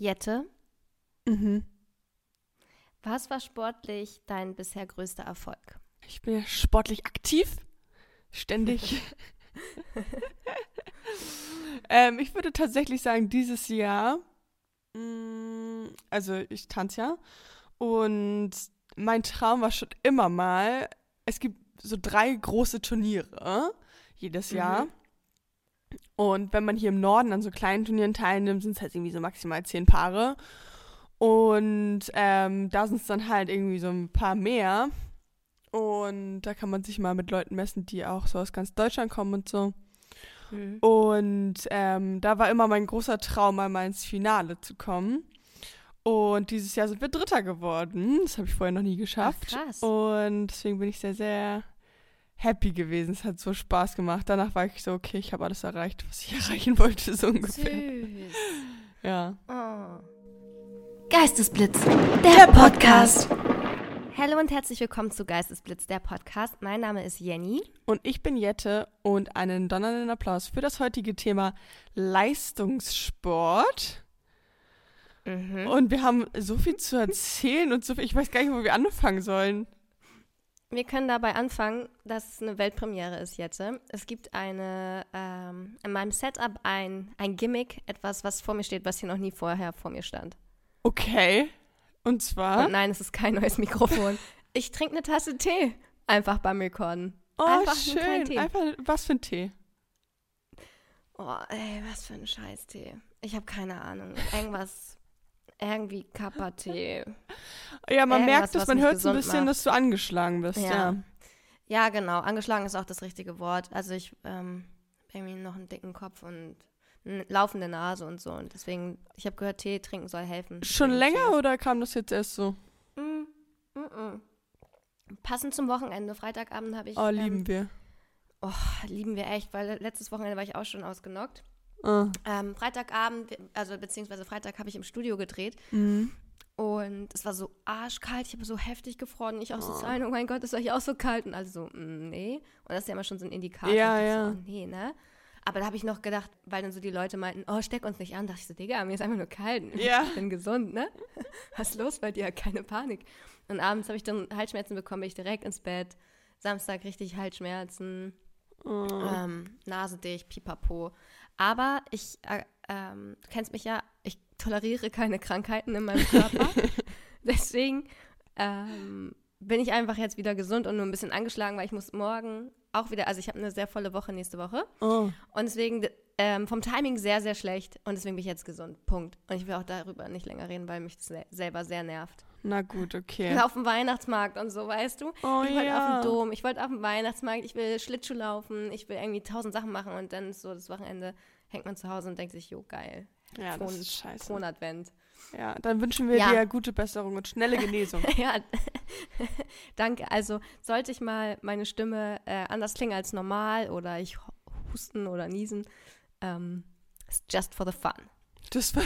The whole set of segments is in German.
Jette, Mhm. was war sportlich dein bisher größter Erfolg? Ich bin ja sportlich aktiv. Ständig. ähm, ich würde tatsächlich sagen, dieses Jahr, mh, also ich tanze ja, und mein Traum war schon immer mal, es gibt so drei große Turniere jedes Mhm. Und wenn man hier im Norden an so kleinen Turnieren teilnimmt, sind es halt irgendwie so maximal zehn Paare. Und ähm, da sind es dann halt irgendwie so ein paar mehr. Und da kann man sich mal mit Leuten messen, die auch so aus ganz Deutschland kommen und so. Mhm. Und ähm, da war immer mein großer Traum, einmal ins Finale zu kommen. Und dieses Jahr sind wir Dritter geworden. Das habe ich vorher noch nie geschafft. Ach, krass. Und deswegen bin ich sehr, sehr happy gewesen. Es hat so Spaß gemacht. Danach war ich so, okay, ich habe alles erreicht, was ich erreichen wollte, so ungefähr. Süß. Ja. Oh. Geistesblitz, der Podcast. Hallo und herzlich willkommen zu Geistesblitz, der Podcast. Mein Name ist Jenny. Und ich bin Jette und einen donnernden Applaus für das heutige Thema Leistungssport. Mhm. Und wir haben so viel zu erzählen und so viel, ich weiß gar nicht, wo wir anfangen sollen. Wir können dabei anfangen, dass es eine Weltpremiere ist jetzt. Es gibt eine, ähm, in meinem Setup ein, ein Gimmick, etwas, was vor mir steht, was hier noch nie vorher vor mir stand. Okay. Und zwar. Und nein, es ist kein neues Mikrofon. Ich trinke eine Tasse Tee. Einfach beim Rekorden. oh, einfach schön. Tee. Einfach, was für ein Tee. Oh, ey, was für ein Scheißtee. Ich habe keine Ahnung. Irgendwas, irgendwie Kappa-Tee. Ja, man Irgendwas, merkt es, man hört so ein bisschen, macht. dass du angeschlagen bist. Ja. Ja. Ja, genau. Angeschlagen ist auch das richtige Wort. Also ich ähm, habe irgendwie noch einen dicken Kopf und eine laufende Nase und so. Und deswegen, ich habe gehört, Tee trinken soll helfen. Schon länger Cheers. oder kam das jetzt erst so? Mm, mm, mm. Passend zum Wochenende. Freitagabend habe ich. Oh, ähm, lieben wir. Oh, lieben wir echt, weil letztes Wochenende war ich auch schon ausgenockt. Ah. Ähm, Freitagabend, also beziehungsweise Freitag habe ich im Studio gedreht Mhm. und es war so arschkalt, ich habe so heftig gefroren. Ich auch so Oh. zahlen, oh mein Gott, ist euch auch so kalt? Und alle so, mm, nee. Und das ist ja immer schon so ein Indikator. Ja, ja. So, oh, nee, ne? Aber da habe ich noch gedacht, weil dann so die Leute meinten, oh, steck uns nicht an. dachte ich so, Digga, mir ist einfach nur kalt. Ja. Ich bin gesund, ne? Was ist los bei dir? Keine Panik. Und abends habe ich dann Halsschmerzen bekommen, bin ich direkt ins Bett. Samstag richtig Halsschmerzen. Oh. Ähm, Nase dicht, pipapo. Aber ich, äh, ähm, du kennst mich ja, ich toleriere keine Krankheiten in meinem Körper. Deswegen ähm, bin ich einfach jetzt wieder gesund und nur ein bisschen angeschlagen, weil ich muss morgen auch wieder, also ich habe eine sehr volle Woche nächste Woche. Oh. Und deswegen ähm, vom Timing sehr, sehr schlecht. Und deswegen bin ich jetzt gesund. Punkt. Und ich will auch darüber nicht länger reden, weil mich das se- selber sehr nervt. Na gut, okay. Auf dem Weihnachtsmarkt und so, weißt du? Oh ich wollte auf ja. den Dom, ich wollte auf dem Weihnachtsmarkt, ich will Schlittschuh laufen, ich will irgendwie tausend Sachen machen und dann ist so das Wochenende hängt man zu Hause und denkt sich, jo, geil. Ja, das Frohen- ist scheiße. Frohen Advent. Ja, dann wünschen wir Ja. dir gute Besserung und schnelle Genesung. ja, danke. Also sollte ich mal meine Stimme äh, anders klingen als normal oder ich hu- husten oder niesen, ähm, it's just for the fun. Das war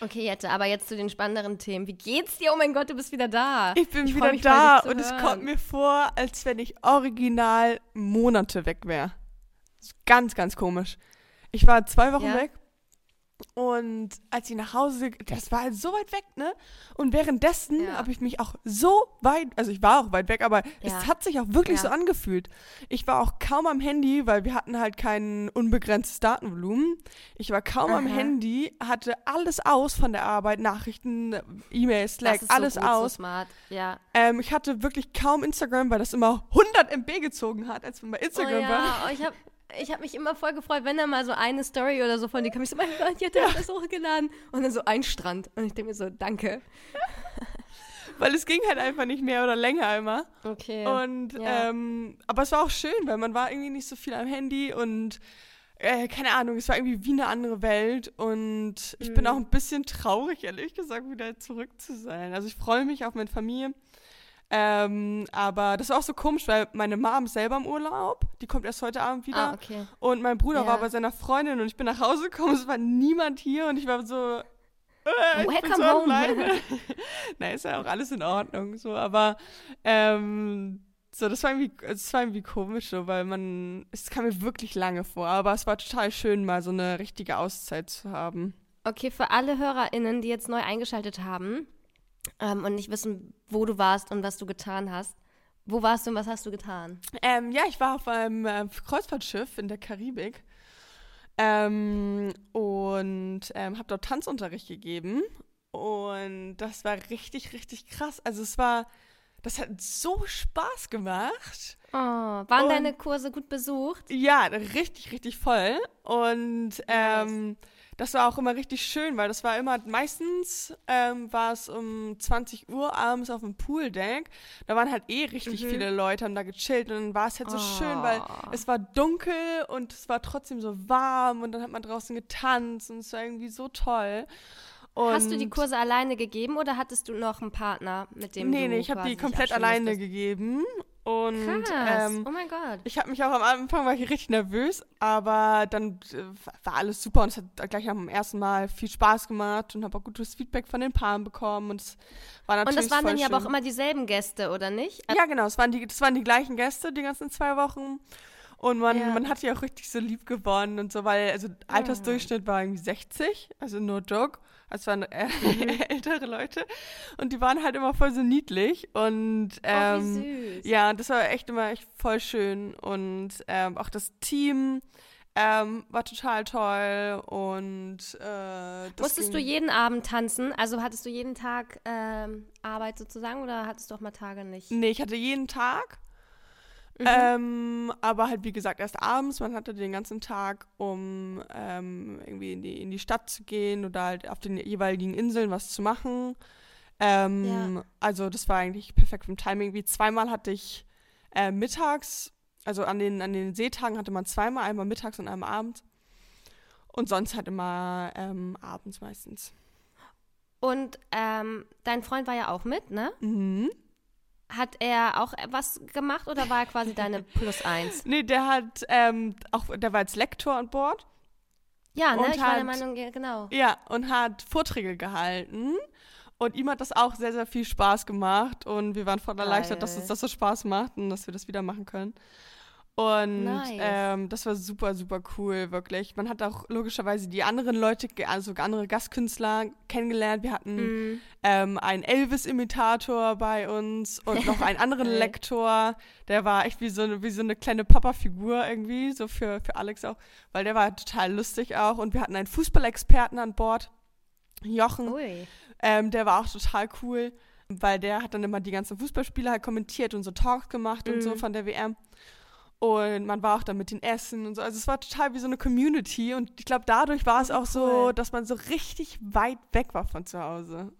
Okay, Jette, aber jetzt zu den spannenderen Themen. Wie geht's dir? Oh mein Gott, du bist wieder da. ich bin freu wieder mich da und es hören. kommt mir vor, als wenn ich original Monate weg wäre. Ganz, ganz komisch. Ich war zwei Wochen Ja? weg und als ich nach Hause, das war halt so weit weg, ne? Und währenddessen Ja. habe ich mich auch so weit, also ich war auch weit weg, aber es Ja. hat sich auch wirklich Ja. so angefühlt. Ich war auch kaum am Handy, weil wir hatten halt kein unbegrenztes Datenvolumen. Ich war kaum am Aha. Handy, hatte alles aus von der Arbeit, Nachrichten, E-Mails, Slack, alles so gut, aus. So smart. Ja. Ähm, ich hatte wirklich kaum Instagram, weil das immer 100 MB gezogen hat, als man bei Instagram oh war. oh, ich habe ich hab mich immer voll gefreut, wenn da mal so eine Story oder so von dir kam. Ich so, mein Gott, Jette hat das hochgeladen. Und dann so ein Strand. Und ich denke mir so, danke. Weil es ging halt einfach nicht mehr oder länger immer. Okay. Und, Ja. ähm, aber es war auch schön, weil man war irgendwie nicht so viel am Handy und äh, keine Ahnung, es war irgendwie wie eine andere Welt und ich bin Mhm. auch ein bisschen traurig, ehrlich gesagt, wieder zurück zu sein. Also ich freue mich auf meine Familie. Ähm, aber das war auch so komisch, weil meine Mom selber im Urlaub. Die kommt erst heute Abend wieder. ah, okay. Und mein Bruder Ja. war bei seiner Freundin und ich bin nach Hause gekommen, es war niemand hier und ich war so. Äh, ich bin Welcome so home. alleine. Na, ist ja auch alles in Ordnung, so, aber ähm, So, das war irgendwie, das war irgendwie komisch, so, weil man, es kam mir wirklich lange vor, aber es war total schön, mal so eine richtige Auszeit zu haben. Okay, für alle HörerInnen, die jetzt neu eingeschaltet haben ähm, und nicht wissen, wo du warst und was du getan hast, wo warst du und was hast du getan? Ähm, ja, ich war auf einem äh, Kreuzfahrtschiff in der Karibik ähm, und ähm, habe dort Tanzunterricht gegeben. Und das war richtig, richtig krass. Also es war, das hat so Spaß gemacht. Oh, waren Und- deine Kurse gut besucht? Ja, richtig, richtig voll. Und ähm, das war auch immer richtig schön, weil das war immer, meistens ähm, war es um 20 Uhr abends auf dem Pooldeck. Da waren halt eh richtig Mhm. viele Leute, haben da gechillt und dann war es halt so schön, weil Oh. es war dunkel und es war trotzdem so warm und dann hat man draußen getanzt und es war irgendwie so toll. Und Hast du die Kurse alleine gegeben oder hattest du noch einen Partner, mit dem Nee, du nee, ich habe die komplett alleine musstest? gegeben. Und Krass. ähm, oh mein Gott. ich habe mich auch am Anfang war ich richtig nervös, aber dann äh, war alles super und es hat gleich am ersten Mal viel Spaß gemacht und habe auch gutes Feedback von den Paaren bekommen und es war Und natürlich das waren dann ja aber auch immer dieselben Gäste, oder nicht? Ja, genau, es waren die, das waren die gleichen Gäste die ganzen zwei Wochen. Und man, Ja. Man hat die auch richtig so lieb gewonnen und so, weil, also Altersdurchschnitt war irgendwie 60, also no joke. Es waren äh, ältere Leute. Und die waren halt immer voll so niedlich. Und ähm, oh, wie süß. ja, das war echt immer echt voll schön. Und ähm, auch das Team ähm, war total toll. Und äh, Musstest du jeden Abend tanzen? Also hattest du jeden Tag ähm, Arbeit sozusagen oder hattest du auch mal Tage nicht? Nee, ich hatte jeden Tag. Mhm. Ähm, aber halt, wie gesagt, erst abends. Man hatte den ganzen Tag, um ähm, irgendwie in die, in die Stadt zu gehen oder halt auf den jeweiligen Inseln was zu machen. Ähm, Ja. Also, das war eigentlich perfekt vom Timing. Wie zweimal hatte ich äh, mittags, also an den, an den Seetagen hatte man zweimal, einmal mittags und einmal abends. Und sonst halt immer ähm, abends meistens. Und ähm, dein Freund war ja auch mit, ne? Mhm. Hat er auch was gemacht oder war er quasi deine Plus eins? Nee, der hat ähm, auch, der war als Lektor an Bord. Ja, ne? Und ich war der hat- Meinung, ja, genau. Ja, und hat Vorträge gehalten. Und ihm hat das auch sehr, sehr viel Spaß gemacht. Und wir waren voll erleichtert, dass Geil. uns das so Spaß macht und dass wir das wieder machen können. Und Nice. ähm, das war super, super cool, wirklich. Man hat auch logischerweise die anderen Leute, also andere Gastkünstler kennengelernt. Wir hatten Mhm. ähm, einen Elvis-Imitator bei uns und noch einen anderen. Lektor. Der war echt wie so, eine- wie so eine kleine Papa-Figur irgendwie, so für, für Alex auch, weil der war total lustig auch. Und wir hatten einen Fußballexperten an Bord, Jochen, ähm, der war auch total cool, weil der hat dann immer die ganzen Fußballspiele halt kommentiert und so Talks gemacht und so Mhm. von der WM. Und man war auch dann mit den Essen und so. Also es war total wie so eine Community. Und ich glaube, dadurch war es auch so, cool. dass man so richtig weit weg war von zu Hause.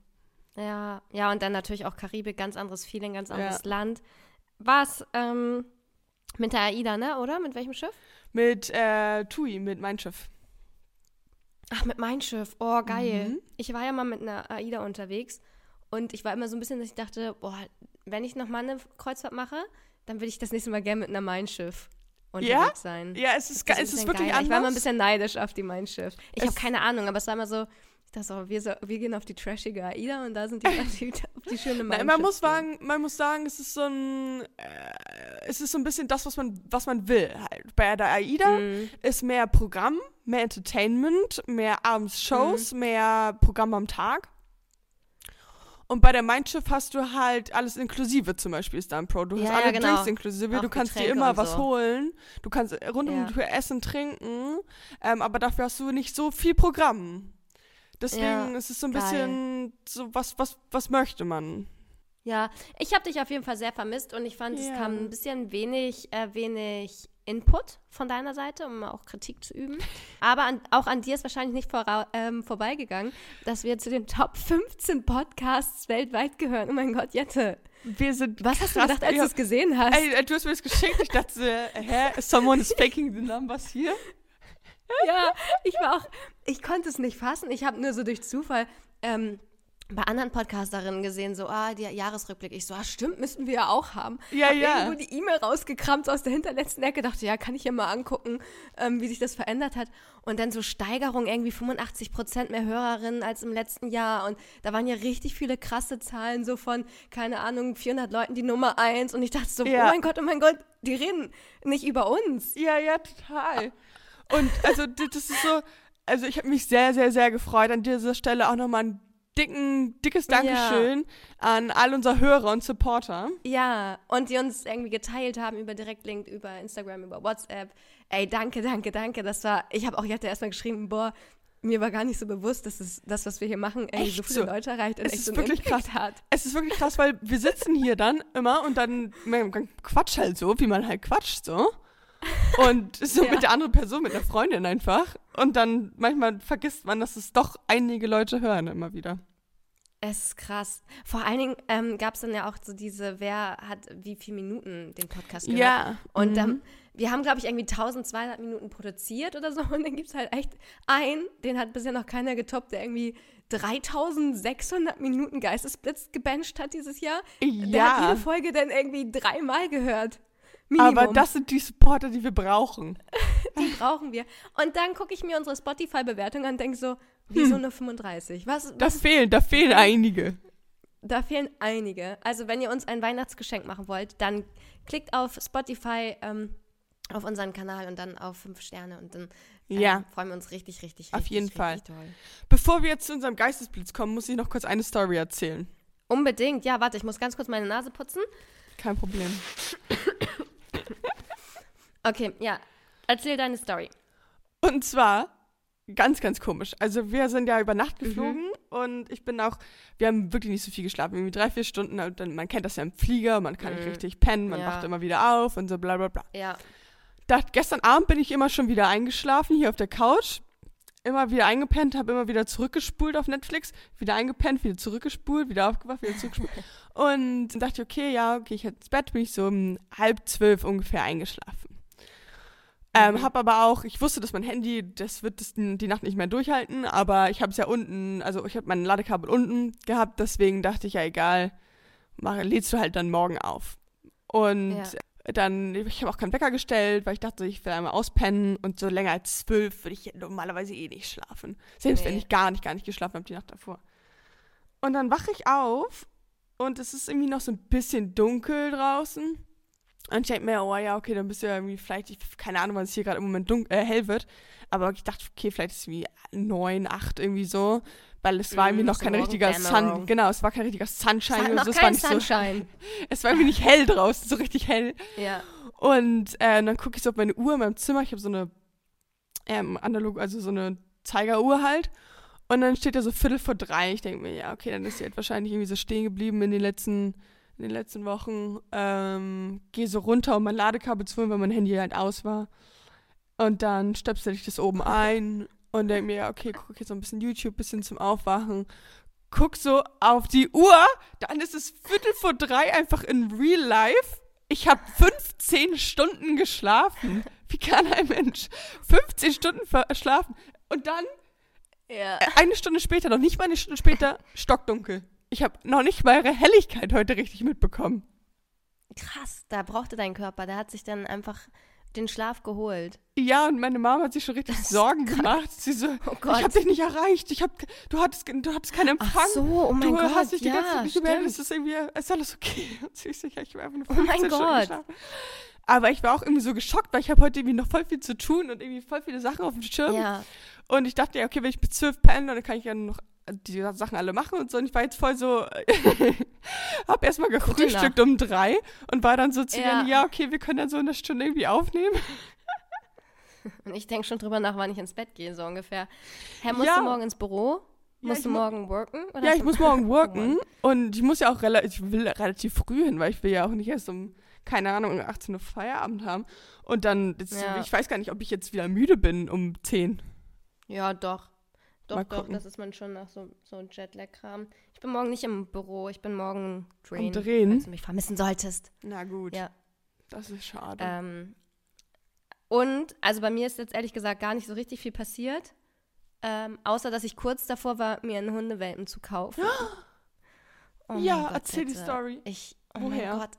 Ja, ja, und dann natürlich auch Karibik, ganz anderes Feeling, ganz Ja. anderes Land. War es ähm, mit der AIDA, ne, oder? Mit welchem Schiff? Mit äh, Tui, mit Mein Schiff. Ach, mit Mein Schiff. Oh, geil. Mhm. Ich war ja mal mit einer AIDA unterwegs und ich war immer so ein bisschen, dass ich dachte, boah, wenn ich noch mal eine Kreuzfahrt mache, dann will ich das nächste Mal gerne mit einer Mein Schiff unterwegs sein. Ja, es ist, Das es ist wirklich geiler. anders. Ich war immer ein bisschen neidisch auf die Mein Schiff. Ich habe keine Ahnung, aber es war immer so, ich dachte so, wir, so, wir gehen auf die trashige AIDA und da sind die, die, auf die schöne Nein, man muss sagen, man muss sagen, es ist so ein, äh, es ist so ein bisschen das, was man, was man will. Halt. Bei der AIDA Mhm. ist mehr Programm, mehr Entertainment, mehr abends Shows, Mhm. mehr Programm am Tag. Und bei der Mein Schiff hast du halt alles inklusive, zum Beispiel ist da ein Pro. Du hast Ja, ja, alle genau. Drinks inklusive, Auch du kannst dir Getränke immer und was so. holen, du kannst rund um Ja. die Tür essen, trinken, ähm, aber dafür hast du nicht so viel Programm. Deswegen Ja, ist es so ein geil. bisschen so, was, was, was möchte man? Ja, ich habe dich auf jeden Fall sehr vermisst und ich fand, es kam ein bisschen wenig, äh, wenig Input von deiner Seite, um auch Kritik zu üben. Aber an, auch an dir ist wahrscheinlich nicht vora, ähm, vorbeigegangen, dass wir zu den Top 15 Podcasts weltweit gehören. Oh mein Gott, Jette. Wir sind Was hast du gedacht, als du es gesehen hast? Ey, du hast mir das geschickt. Ich dachte, äh, hä, someone is faking the numbers here. Ja, ich war auch, ich konnte es nicht fassen. Ich habe nur so durch Zufall ähm, bei anderen Podcasterinnen gesehen, so, ah, der Jahresrückblick. Ich so, ah, stimmt, müssten wir ja auch haben. Ja, Hab ja. Irgendwo die E-Mail rausgekramt aus der hinterletzten Ecke, dachte, ja, kann ich ja mal angucken, ähm, wie sich das verändert hat. Und dann so Steigerung, irgendwie 85 Prozent mehr Hörerinnen als im letzten Jahr. Und da waren ja richtig viele krasse Zahlen, so von, keine Ahnung, 400 Leuten die Nummer eins. Und ich dachte so, Ja. oh mein Gott, oh mein Gott, die reden nicht über uns. Ja, ja, total. Und also das ist so, also ich habe mich sehr, sehr, sehr gefreut. An dieser Stelle auch nochmal ein dicken, dickes Dankeschön an all unsere Hörer und Supporter. Ja, und die uns irgendwie geteilt haben über Direktlink, über Instagram, über WhatsApp. Ey, danke, danke, danke. Das war, ich habe auch, ich hatte erstmal geschrieben, boah, mir war gar nicht so bewusst, dass es, das, was wir hier machen, Echt so viele so. Leute erreicht und Es echt ist so wirklich Impact hat. Es ist wirklich krass, weil wir sitzen hier dann immer und dann man quatscht halt so, wie man halt quatscht so. Und so Ja. mit der anderen Person, mit der Freundin einfach. Und dann manchmal vergisst man, dass es doch einige Leute hören immer wieder. Es ist krass. Vor allen Dingen ähm, gab es dann ja auch so diese, wer hat wie viele Minuten den Podcast gehört. Ja. Und Mhm. ähm, wir haben, glaube ich, irgendwie 1200 Minuten produziert oder so. Und dann gibt es halt echt einen, den hat bisher noch keiner getoppt, der irgendwie 3600 Minuten Geistesblitz gebencht hat dieses Jahr. Der hat Ja. jede Folge dann irgendwie dreimal gehört. Minimum. Aber das sind die Supporter, die wir brauchen. die brauchen wir. Und dann gucke ich mir unsere Spotify-Bewertung an und denke so, wieso Hm. nur 35? Was, Da was fehlen, da fehlen einige. Da fehlen einige. Also wenn ihr uns ein Weihnachtsgeschenk machen wollt, dann klickt auf Spotify ähm, auf unseren Kanal und dann auf fünf Sterne und dann ähm, Ja. freuen wir uns richtig, richtig, Auf richtig, jeden richtig Fall. Toll. Bevor wir jetzt zu unserem Geistesblitz kommen, muss ich noch kurz eine Story erzählen. Unbedingt. Ja, warte, ich muss ganz kurz meine Nase putzen. Kein Problem. Okay, ja. Erzähl deine Story. Und zwar ganz, ganz komisch. Also wir sind ja über Nacht Mhm. geflogen und ich bin auch, wir haben wirklich nicht so viel geschlafen, irgendwie drei, vier Stunden. Und dann, man kennt das ja im Flieger, man kann nicht Mhm. richtig pennen, man Ja. wacht immer wieder auf und so bla bla bla. Ja. Da, gestern Abend bin ich immer schon wieder eingeschlafen, hier auf der Couch. Immer wieder eingepennt, habe immer wieder zurückgespult auf Netflix, wieder eingepennt, wieder zurückgespult, wieder aufgewacht, wieder zurückgespult. und dann dachte ich, okay, ja, okay, ich ins Bett, bin ich so um halb zwölf ungefähr eingeschlafen. Ähm, Mhm. hab aber auch, ich wusste, dass mein Handy, das wird das die Nacht nicht mehr durchhalten, aber ich habe es ja unten, also ich habe mein Ladekabel unten gehabt, deswegen dachte ich, ja egal, mach, lädst du halt dann morgen auf. Und Ja. dann, ich habe auch keinen Wecker gestellt, weil ich dachte, ich will einmal auspennen und so länger als zwölf würde ich normalerweise eh nicht schlafen. Selbst wenn Nee. ich gar nicht, gar nicht geschlafen habe die Nacht davor. Und dann wache ich auf und es ist irgendwie noch so ein bisschen dunkel draußen. Und ich denke mir, oh ja, okay, dann bist du ja irgendwie vielleicht, ich, keine Ahnung, wann es hier gerade im Moment dunkel, äh, hell wird. Aber ich dachte, okay, vielleicht ist es wie neun, acht irgendwie so. Weil es war Mm, irgendwie noch so kein richtiger Sun, genau, es war kein richtiger Es Sunshine noch so. Es war kein nicht so, Sunshine. es war irgendwie nicht hell draußen, so richtig hell. Ja. Und äh, dann gucke ich so auf meine Uhr in meinem Zimmer. Ich habe so eine ähm, analog, also so eine Zeigeruhr halt. Und dann steht da so Viertel vor drei. Ich denke mir, ja, okay, dann ist sie halt wahrscheinlich irgendwie so stehen geblieben in den letzten, in den letzten Wochen. Ähm, Gehe so runter, um mein Ladekabel zu holen, weil mein Handy halt aus war. Und dann stöpsel ich das oben ein und denke mir, okay, guck jetzt so ein bisschen YouTube, bisschen zum Aufwachen. Guck so auf die Uhr, dann ist es Viertel vor drei einfach in Real Life. Ich habe 15 Stunden geschlafen. Wie kann ein Mensch 15 Stunden verschlafen? Und dann Ja. äh, eine Stunde später, noch nicht mal eine Stunde später, stockdunkel. Ich habe noch nicht mal ihre Helligkeit heute richtig mitbekommen. Krass, da brauchte dein Körper. Der hat sich dann einfach den Schlaf geholt. Ja, und meine Mama hat sich schon richtig Sorgen krass. gemacht. Sie so, Oh ich Gott. habe dich nicht erreicht. Ich hab, du, hattest, du hattest keinen Empfang. Ach so, oh mein du Gott. hast dich die ja, ganze Zeit nicht gemeldet. stimmt. Ist irgendwie, ist alles okay? Und sie ist sicher, ich war einfach nur Oh 15 mein Gott. geschlafen. Aber ich war auch irgendwie so geschockt, weil ich habe heute irgendwie noch voll viel zu tun und irgendwie voll viele Sachen auf dem Schirm. Ja, Und ich dachte, ja, okay, wenn ich bis 12 penne, dann kann ich ja noch die Sachen alle machen und so. Und ich war jetzt voll so, hab erstmal gefrühstückt um drei und war dann so zu Ja. ja. ja, okay, wir können dann so eine Stunde irgendwie aufnehmen. und ich denke schon drüber nach, wann ich ins Bett gehe, so ungefähr. Hä, musst Ja. du morgen ins Büro? Ja, Musst du morgen worken? Oder Ja, ich muss morgen Oh worken und ich muss ja auch relativ, ich will relativ früh hin, weil ich will ja auch nicht erst um, keine Ahnung, um 18 Uhr Feierabend haben. Und dann, Ja. ich weiß gar nicht, ob ich jetzt wieder müde bin um 10. Ja, doch. Doch, Mal doch, gucken. das ist man schon nach so, so Jetlag-Kram. Ich bin morgen nicht im Büro, ich bin morgen drehen. Drehen? Falls du mich vermissen solltest. Na gut, Ja. das ist schade. Ähm, und, also bei mir ist jetzt ehrlich gesagt gar nicht so richtig viel passiert. Ähm, außer, dass ich kurz davor war, mir einen Hundewelpen zu kaufen. Oh Ja, Gott, erzähl die bitte. Story. Ich, oh Woher? mein Gott.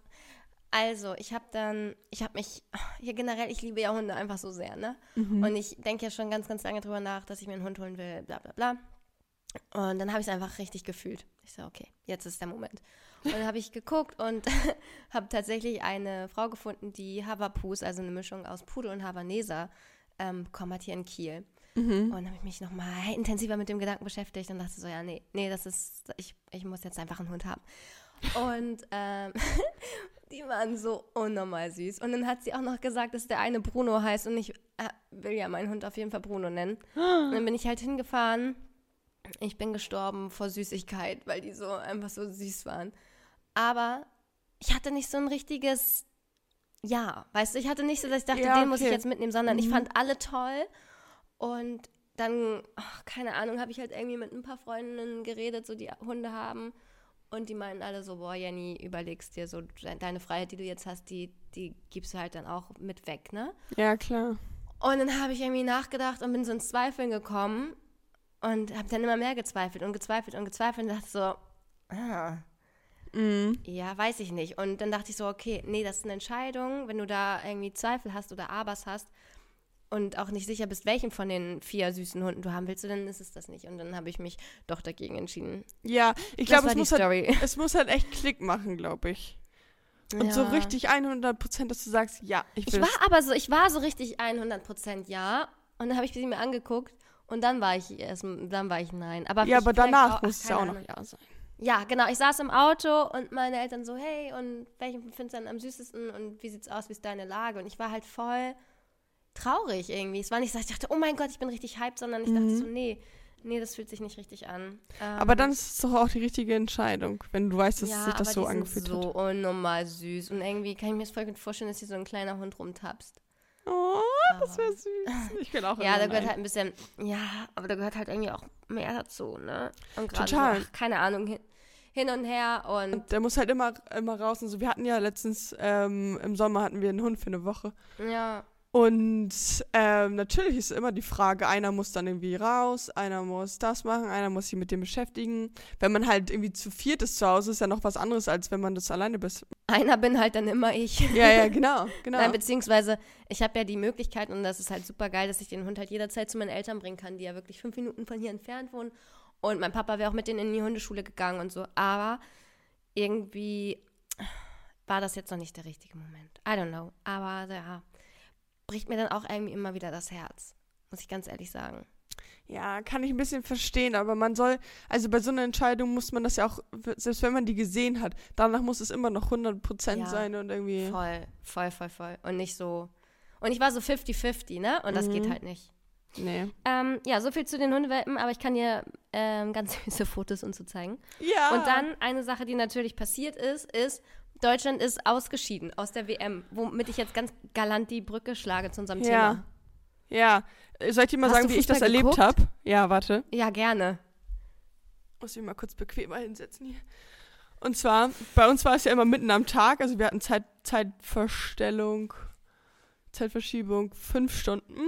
Also, ich habe dann, ich habe mich, ja generell, ich liebe ja Hunde einfach so sehr, ne? Mhm. Und ich denke ja schon ganz, ganz lange drüber nach, dass ich mir einen Hund holen will, bla bla bla. Und dann habe ich es einfach richtig gefühlt. Ich so, okay, jetzt ist der Moment. Und dann habe ich geguckt und habe tatsächlich eine Frau gefunden, die Havapus, also eine Mischung aus Pudel und Havaneser, ähm, bekommen hat hier in Kiel. Mhm. Und dann habe ich mich nochmal intensiver mit dem Gedanken beschäftigt und dachte so, ja, nee, nee, das ist, ich, ich muss jetzt einfach einen Hund haben. Und ähm, die waren so unnormal süß. Und dann hat sie auch noch gesagt, dass der eine Bruno heißt und ich äh, will ja meinen Hund auf jeden Fall Bruno nennen. Und dann bin ich halt hingefahren. Ich bin gestorben vor Süßigkeit, weil die so einfach so süß waren. Aber ich hatte nicht so ein richtiges Ja. Weißt du, ich hatte nicht so, dass ich dachte, Ja, den muss ich okay. jetzt mitnehmen, sondern ich Mhm. fand alle toll. Und dann, ach, keine Ahnung, habe ich halt irgendwie mit ein paar Freundinnen geredet, so die Hunde haben. Und die meinten alle so, boah, Jenny, überlegst dir so, de- deine Freiheit, die du jetzt hast, die, die gibst du halt dann auch mit weg, ne? Ja, klar. Und dann habe ich irgendwie nachgedacht und bin so ins Zweifeln gekommen und habe dann immer mehr gezweifelt und gezweifelt und gezweifelt und dachte so, ah, Mhm. ja, weiß ich nicht. Und dann dachte ich so, okay, nee, das ist eine Entscheidung. Wenn du da irgendwie Zweifel hast oder Abers hast und auch nicht sicher bist, welchen von den vier süßen Hunden du haben willst, dann ist es das nicht. Und dann habe ich mich doch dagegen entschieden. Ja, ich glaube, es muss, halt, es muss halt echt Klick machen, glaube ich. Und so Ja. richtig 100 Prozent, dass du sagst, ja, ich Ich will war aber so, ich war so richtig 100% ja. Und dann habe ich sie mir angeguckt und dann war ich erst, dann war ich nein. Aber Ja, ich- aber danach muss es ja auch noch ja sein. Ja, genau. Ich saß im Auto und meine Eltern so, hey, und welchen findest du denn am süßesten und wie sieht's aus, wie ist deine Lage? Und ich war halt voll traurig irgendwie. Es war nicht so, dass ich dachte, oh mein Gott, ich bin richtig hyped, sondern ich dachte so, nee, nee, das fühlt sich nicht richtig an. Ähm, Mhm. Aber dann ist es doch auch die richtige Entscheidung, wenn du weißt, dass ja, sich das so angefühlt so hat. unnormal süß. Und irgendwie kann ich mir das voll gut vorstellen, dass hier so ein kleiner Hund rumtapst. Oh, das Aber- wäre süß. Ich will auch Ja, da gehört einen. halt ein bisschen, ja, aber da gehört halt irgendwie auch mehr dazu, ne? Und Total. So, ach, keine Ahnung, hin, hin und her und Der muss halt immer, immer raus. Und so. Wir hatten ja letztens, ähm, im Sommer hatten wir einen Hund für eine Woche. ja, Und ähm, natürlich ist immer die Frage, einer muss dann irgendwie raus, einer muss das machen, einer muss sich mit dem beschäftigen. Wenn man halt irgendwie zu viert ist zu Hause, ist ja noch was anderes, als wenn man das alleine bist. einer bin halt dann immer ich. Ja, ja, genau, genau. Nein, beziehungsweise ich habe ja die Möglichkeit und das ist halt super geil, dass ich den Hund halt jederzeit zu meinen Eltern bringen kann, die ja wirklich fünf Minuten von hier entfernt wohnen. Und mein Papa wäre auch mit denen in die Hundeschule gegangen und so. Aber irgendwie war das jetzt noch nicht der richtige Moment. I don't know. Aber ja, bricht mir dann auch irgendwie immer wieder das Herz. Muss ich ganz ehrlich sagen. Ja, kann ich ein bisschen verstehen, aber man soll, also bei so einer Entscheidung muss man das ja auch, selbst wenn man die gesehen hat, danach muss es immer noch 100% Ja, sein und irgendwie. Voll, voll, voll, voll. Und nicht so. Und ich war so 50-50, ne? Und das Mhm. geht halt nicht. Nee. Ähm, ja, so viel zu den Hundewelpen, aber ich kann dir ähm, ganz süße Fotos und so zeigen. Ja. Und dann eine Sache, die natürlich passiert ist, ist, Deutschland ist ausgeschieden aus der WM, womit ich jetzt ganz galant die Brücke schlage zu unserem Ja. Thema. Ja. Soll ich dir mal Hast sagen, wie ich das Fußball erlebt geguckt? habe? Ja, warte. Ja, gerne. Muss ich mal kurz bequemer hinsetzen hier. Und zwar, bei uns war es ja immer mitten am Tag, also wir hatten Zeit, Zeitverstellung, Zeitverschiebung, fünf Stunden.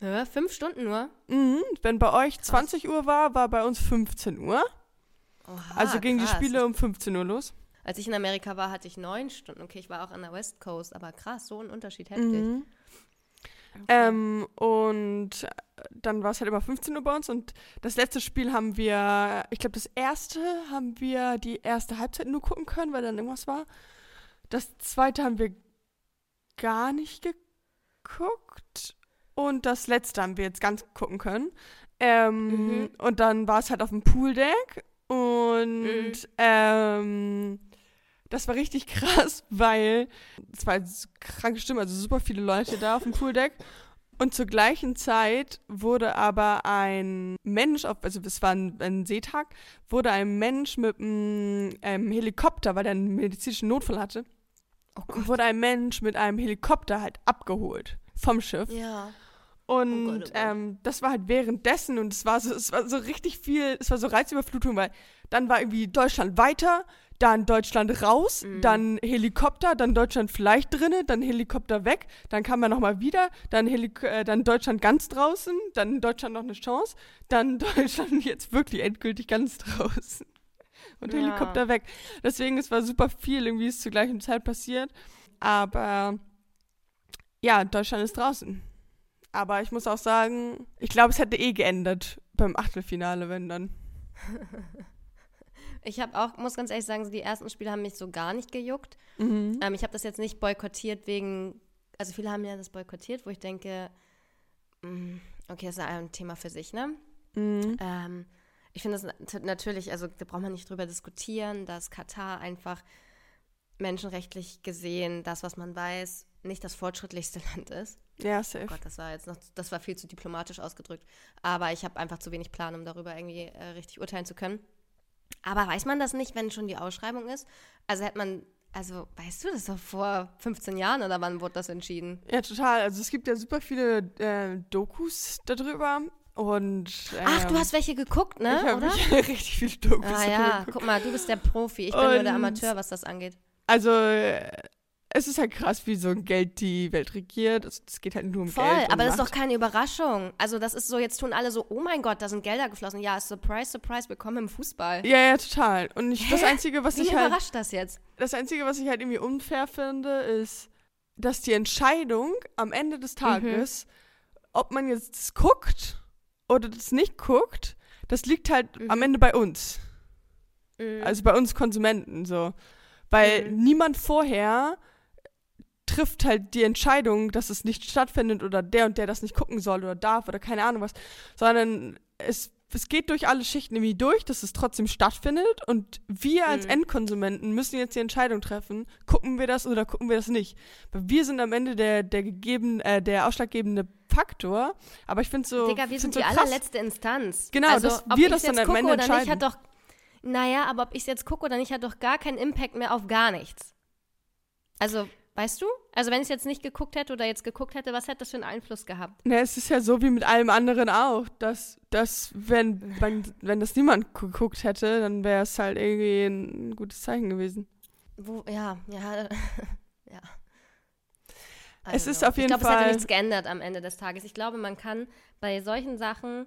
Ja, fünf Stunden nur. Mhm. Wenn bei euch Krass. 20 Uhr war, war bei uns 15 Uhr. Oha, also gingen die krass. Spiele um 15 Uhr los. Als ich in Amerika war, hatte ich neun Stunden. Okay, ich war auch an der West Coast, aber krass, so ein Unterschied heftig. Mhm. Okay. Ähm, und äh, dann war es halt immer 15 Uhr bei uns und das letzte Spiel haben wir, ich glaube, das erste haben wir die erste Halbzeit nur gucken können, weil dann irgendwas war. Das zweite haben wir gar nicht geguckt und das letzte haben wir jetzt ganz gucken können. Ähm, Mhm. Und dann war es halt auf dem Pooldeck und Mhm. ähm, das war richtig krass, weil es war kranke Stimme, also super viele Leute da auf dem Pooldeck. Und zur gleichen Zeit wurde aber ein Mensch, auf, also es war ein, ein Seetag, wurde ein Mensch mit einem ähm, Helikopter, weil er einen medizinischen Notfall hatte, oh wurde ein Mensch mit einem Helikopter halt abgeholt vom Schiff. Ja. Und Oh Gott, oh Gott. Ähm, das war halt währenddessen und es war so, es war so richtig viel, es war so Reizüberflutung, weil dann war irgendwie Deutschland weiter, dann Deutschland raus, Mhm. dann Helikopter, dann Deutschland vielleicht drinne, dann Helikopter weg, dann kam man nochmal wieder, dann, Helik äh, dann Deutschland ganz draußen, dann Deutschland noch eine Chance, dann Deutschland jetzt wirklich endgültig ganz draußen. Und Ja. Helikopter weg. Deswegen, es war super viel, irgendwie ist zur gleichen Zeit passiert. Aber ja, Deutschland ist draußen. Aber ich muss auch sagen, ich glaube, es hätte eh geändert beim Achtelfinale, wenn dann. Ich habe auch, muss ganz ehrlich sagen, die ersten Spiele haben mich so gar nicht gejuckt. Mhm. Ähm, ich habe das jetzt nicht boykottiert wegen, also viele haben ja das boykottiert, wo ich denke, mm, okay, das ist ein Thema für sich, ne? Mhm. Ähm, ich finde das nat- natürlich, also da braucht man nicht drüber diskutieren, dass Katar einfach menschenrechtlich gesehen, das, was man weiß, nicht das fortschrittlichste Land ist. Ja, Oh safe. Gott, das war jetzt noch, das war viel zu diplomatisch ausgedrückt. Aber ich habe einfach zu wenig Plan, um darüber irgendwie äh, richtig urteilen zu können. Aber weiß man das nicht, wenn schon die Ausschreibung ist? Also hätte man, also weißt du, das ist doch vor 15 Jahren oder wann wurde das entschieden? Ja, total. Also es gibt ja super viele äh, Dokus darüber. Und. Ähm, Ach, du hast welche geguckt, ne? ich oder? richtig viele Dokus Ah ja, geguckt. guck mal, du bist der Profi. Ich bin nur der Und- Amateur, was das angeht. Also, es ist halt krass, wie so ein Geld die Welt regiert. Es es geht halt nur um Voll, Geld. aber und das ist doch keine Überraschung. Also das ist so, jetzt tun alle so, oh mein Gott, da sind Gelder geflossen. Ja, surprise, surprise, willkommen im Fußball. Ja, ja, total. Und ich, das? Einzige, was Wen ich halt. überrascht das jetzt? Das Einzige, was ich halt irgendwie unfair finde, ist, dass die Entscheidung am Ende des Tages, ob man jetzt das guckt oder das nicht guckt, das liegt halt am Ende bei uns. Mhm. Also bei uns Konsumenten so. Weil Mhm. niemand vorher trifft halt die Entscheidung, dass es nicht stattfindet oder der und der das nicht gucken soll oder darf oder keine Ahnung was, sondern es, es geht durch alle Schichten irgendwie durch, dass es trotzdem stattfindet und wir als Mhm. Endkonsumenten müssen jetzt die Entscheidung treffen, gucken wir das oder gucken wir das nicht. Weil wir sind am Ende der, der gegeben, äh, der ausschlaggebende Faktor, aber ich finde so, Digga, wir sind so die krass. allerletzte Instanz. Genau, also, dass wir das dann am Ende oder nicht, entscheiden. hat doch, naja, aber ob ich es jetzt gucke oder nicht, hat doch gar keinen Impact mehr auf gar nichts. Also, weißt du? Also, wenn ich es jetzt nicht geguckt hätte oder jetzt geguckt hätte, was hätte das für einen Einfluss gehabt? Na, es ist ja so wie mit allem anderen auch, dass, dass wenn, wenn, wenn das niemand geguckt hätte, dann wäre es halt irgendwie ein gutes Zeichen gewesen. Wo, ja, ja, ja. I Es ist know. auf jeden ich glaube, es Fall- hätte nichts geändert am Ende des Tages. Ich glaube, man kann bei solchen Sachen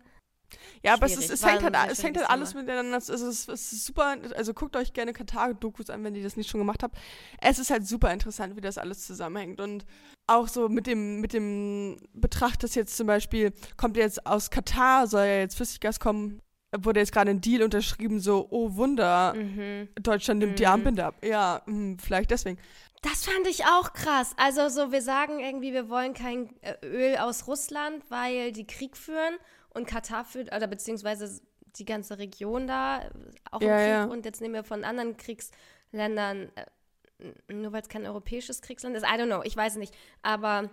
Ja, aber es, ist, es hängt halt, es hängt halt alles miteinander. Es ist, es ist super, also guckt euch gerne Katar-Dokus an, wenn ihr das nicht schon gemacht habt. Es ist halt super interessant, wie das alles zusammenhängt. Und auch so mit dem, mit dem Betracht, dass jetzt zum Beispiel, kommt jetzt aus Katar, soll ja jetzt Flüssiggas kommen, wurde jetzt gerade ein Deal unterschrieben, so, oh Wunder, Mhm. Deutschland nimmt die Mhm. Armbinde ab. Ja, hm, vielleicht deswegen. Das fand ich auch krass. Also so, wir sagen irgendwie, wir wollen kein äh, Öl aus Russland, weil die Krieg führen und Katar führt, oder beziehungsweise die ganze Region da auch im Ja, Krieg. ja. Und jetzt nehmen wir von anderen Kriegsländern, äh, nur weil es kein europäisches Kriegsland ist, I don't know, ich weiß nicht. Aber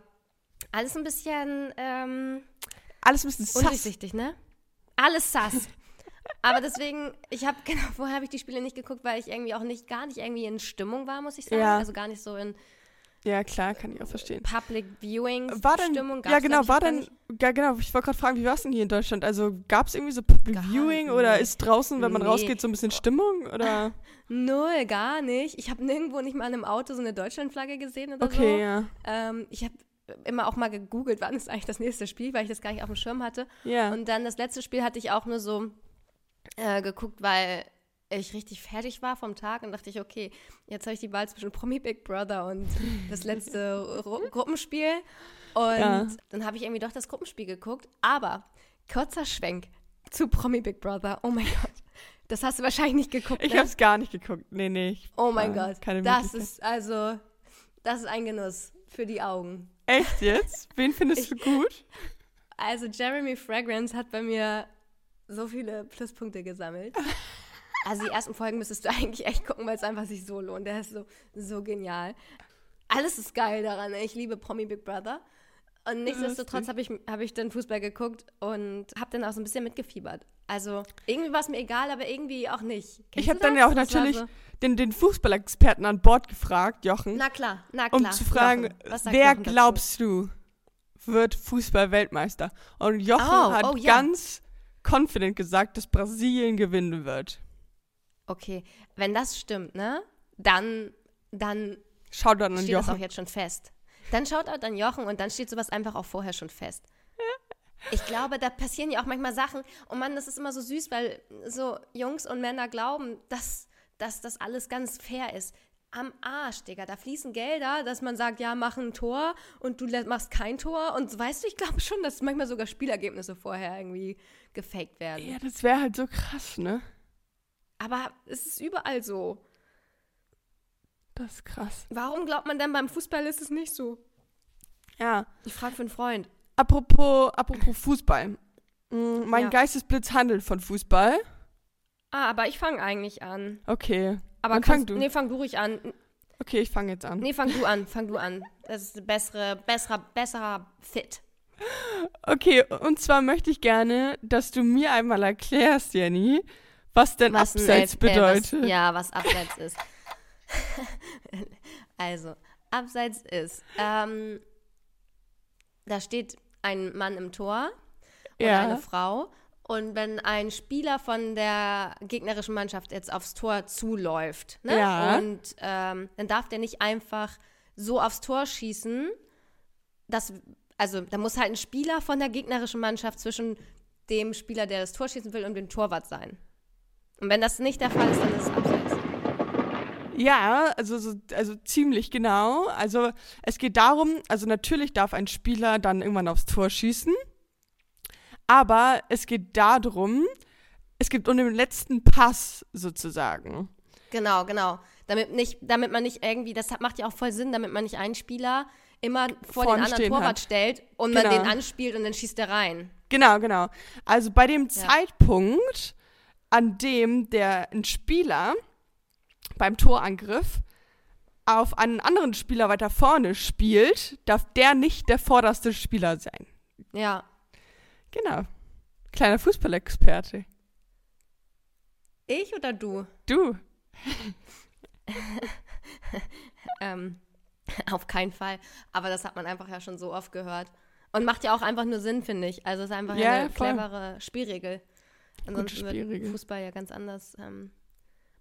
alles ein bisschen ähm, Alles ein bisschen sass. undurchsichtig, ne? Alles sass. Aber deswegen, ich habe, genau, vorher habe ich die Spiele nicht geguckt, weil ich irgendwie auch nicht, gar nicht irgendwie in Stimmung war, muss ich sagen. Ja. Also gar nicht so in Ja, klar, kann ich auch verstehen. Public Viewing War denn, Stimmung. ja genau, war denn, ja genau, ich wollte gerade fragen, wie war es denn hier in Deutschland? Also gab es irgendwie so Public Gar Viewing nicht. oder ist draußen, wenn man Nee. rausgeht, so ein bisschen Stimmung oder? Null, gar nicht. Ich habe nirgendwo nicht mal in einem Auto so eine Deutschlandflagge gesehen oder Okay, so. ja. Ähm, ich habe immer auch mal gegoogelt, wann ist eigentlich das nächste Spiel, weil ich das gar nicht auf dem Schirm hatte. Ja. Und dann das letzte Spiel hatte ich auch nur so äh, geguckt, weil ich richtig fertig war vom Tag und dachte ich, okay, jetzt habe ich die Wahl zwischen Promi Big Brother und das letzte Ru Gruppenspiel. Und Ja. dann habe ich irgendwie doch das Gruppenspiel geguckt. Aber kurzer Schwenk zu Promi Big Brother. Oh mein Gott. Das hast du wahrscheinlich nicht geguckt. ich ne? habe es gar nicht geguckt. Nee, nee. Ich, Oh mein Ja, Gott. keine das ist also, das ist ein Genuss für die Augen. Echt jetzt? Wen findest du gut? Also Jeremy Fragrance hat bei mir so viele Pluspunkte gesammelt. Also die ersten Folgen müsstest du eigentlich echt gucken, weil es einfach sich so lohnt. Der ist so, so genial. Alles ist geil daran. Ich liebe Promi Big Brother. Und nichtsdestotrotz habe ich, hab ich dann Fußball geguckt und habe dann auch so ein bisschen mitgefiebert. Also irgendwie war es mir egal, aber irgendwie auch nicht. Kennst Ich habe dann ja auch Das natürlich so- den, den Fußballexperten an Bord gefragt, Jochen, Na klar, na klar. um zu fragen, wer glaubst du wird Fußball-Weltmeister? Und Jochen Oh, hat oh, ja. ganz confident gesagt, dass Brasilien gewinnen wird. Okay, wenn das stimmt, ne? Dann, dann Schaut dann an steht das auch Jochen. jetzt schon fest. Dann schaut auch dann Jochen und dann steht sowas einfach auch vorher schon fest. Ich glaube, da passieren ja auch manchmal Sachen. Und Mann, das ist immer so süß, weil so Jungs und Männer glauben, dass, dass das alles ganz fair ist. Am Arsch, Digga. Da fließen Gelder, dass man sagt, ja, mach ein Tor und du machst kein Tor. Und weißt du, ich glaube schon, dass manchmal sogar Spielergebnisse vorher irgendwie gefaked werden. Ja, das wäre halt so krass, ne? Aber es ist überall so. Das ist krass. Warum glaubt man denn beim Fußball ist es nicht so? Ja. Ich frage für einen Freund. Apropos, apropos Fußball. Mm, Mein Ja. Geistesblitz handelt von Fußball. Ah, aber ich fange eigentlich an. Okay. Aber Dann kannst, fang du. Nee, fang du ruhig an. Okay, ich fange jetzt an. Nee, fang du an, fang du an. Das ist ein bessere, besserer, besserer Fit. Okay, und zwar möchte ich gerne, dass du mir einmal erklärst, Jenny, was denn ein Abseits äh, bedeutet. was, ja, was Abseits ist. also, Abseits ist, ähm, da steht ein Mann im Tor und Ja. eine Frau. Und wenn ein Spieler von der gegnerischen Mannschaft jetzt aufs Tor zuläuft, ne? Ja. und ähm, dann darf der nicht einfach so aufs Tor schießen, dass, also da muss halt ein Spieler von der gegnerischen Mannschaft zwischen dem Spieler, der das Tor schießen will, und dem Torwart sein. Und wenn das nicht der Fall ist, dann ist es abseits. Ja, also, so, also ziemlich genau. Also es geht darum, also natürlich darf ein Spieler dann irgendwann aufs Tor schießen, aber es geht darum, es geht um den letzten Pass sozusagen. Genau, genau. Damit, nicht, damit man nicht irgendwie, das macht ja auch voll Sinn, damit man nicht einen Spieler immer vor Vorne den anderen Torwart hat. stellt und man Genau. den anspielt und dann schießt er rein. Genau, genau. Also bei dem Zeitpunkt, an dem der ein Spieler beim Torangriff auf einen anderen Spieler weiter vorne spielt, darf der nicht der vorderste Spieler sein. Ja. Genau. Kleiner Fußballexperte. Ich oder du? Du. Ähm, auf keinen Fall. Aber das hat man einfach ja schon so oft gehört. Und macht ja auch einfach nur Sinn, finde ich. Also es ist einfach Ja, eine voll. clevere Spielregel. Ansonsten wird Fußball ja ganz anders. Ähm.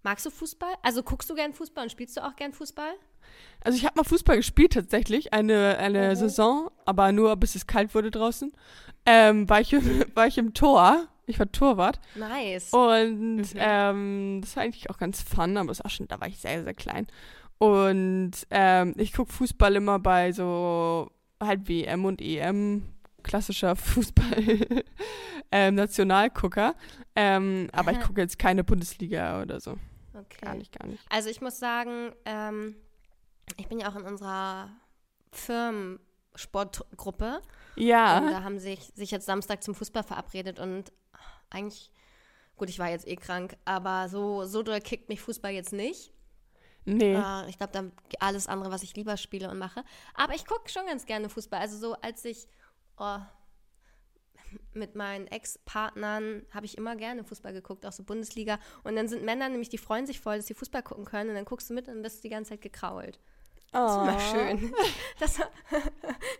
Magst du Fußball? Also guckst du gern Fußball und spielst du auch gern Fußball? Also ich habe mal Fußball gespielt tatsächlich, eine, eine Mhm. Saison, aber nur bis es kalt wurde draußen. Ähm, war, ich, im- war ich im Tor. Ich war Torwart. Nice. Und Mhm. ähm, das war eigentlich auch ganz fun, aber es war schon, da war ich sehr, sehr klein. Und ähm, ich gucke Fußball immer bei so halt WM und EM, klassischer Fußball ähm, Nationalgucker. Ähm, aber ich gucke jetzt keine Bundesliga oder so. Okay. Gar nicht, gar nicht. Also ich muss sagen, ähm, ich bin ja auch in unserer Firmensportgruppe und Ja, da haben sich, sich jetzt Samstag zum Fußball verabredet und eigentlich, gut, ich war jetzt eh krank, aber so, so doll kickt mich Fußball jetzt nicht. nee. Äh, ich glaube, dann alles andere, was ich lieber spiele und mache. Aber ich gucke schon ganz gerne Fußball. Also so, als ich oh, mit meinen Ex-Partnern habe ich immer gerne Fußball geguckt, auch so Bundesliga. Und dann sind Männer nämlich, die freuen sich voll, dass sie Fußball gucken können. Und dann guckst du mit und bist die ganze Zeit gekrault. Das war mal schön. Das war,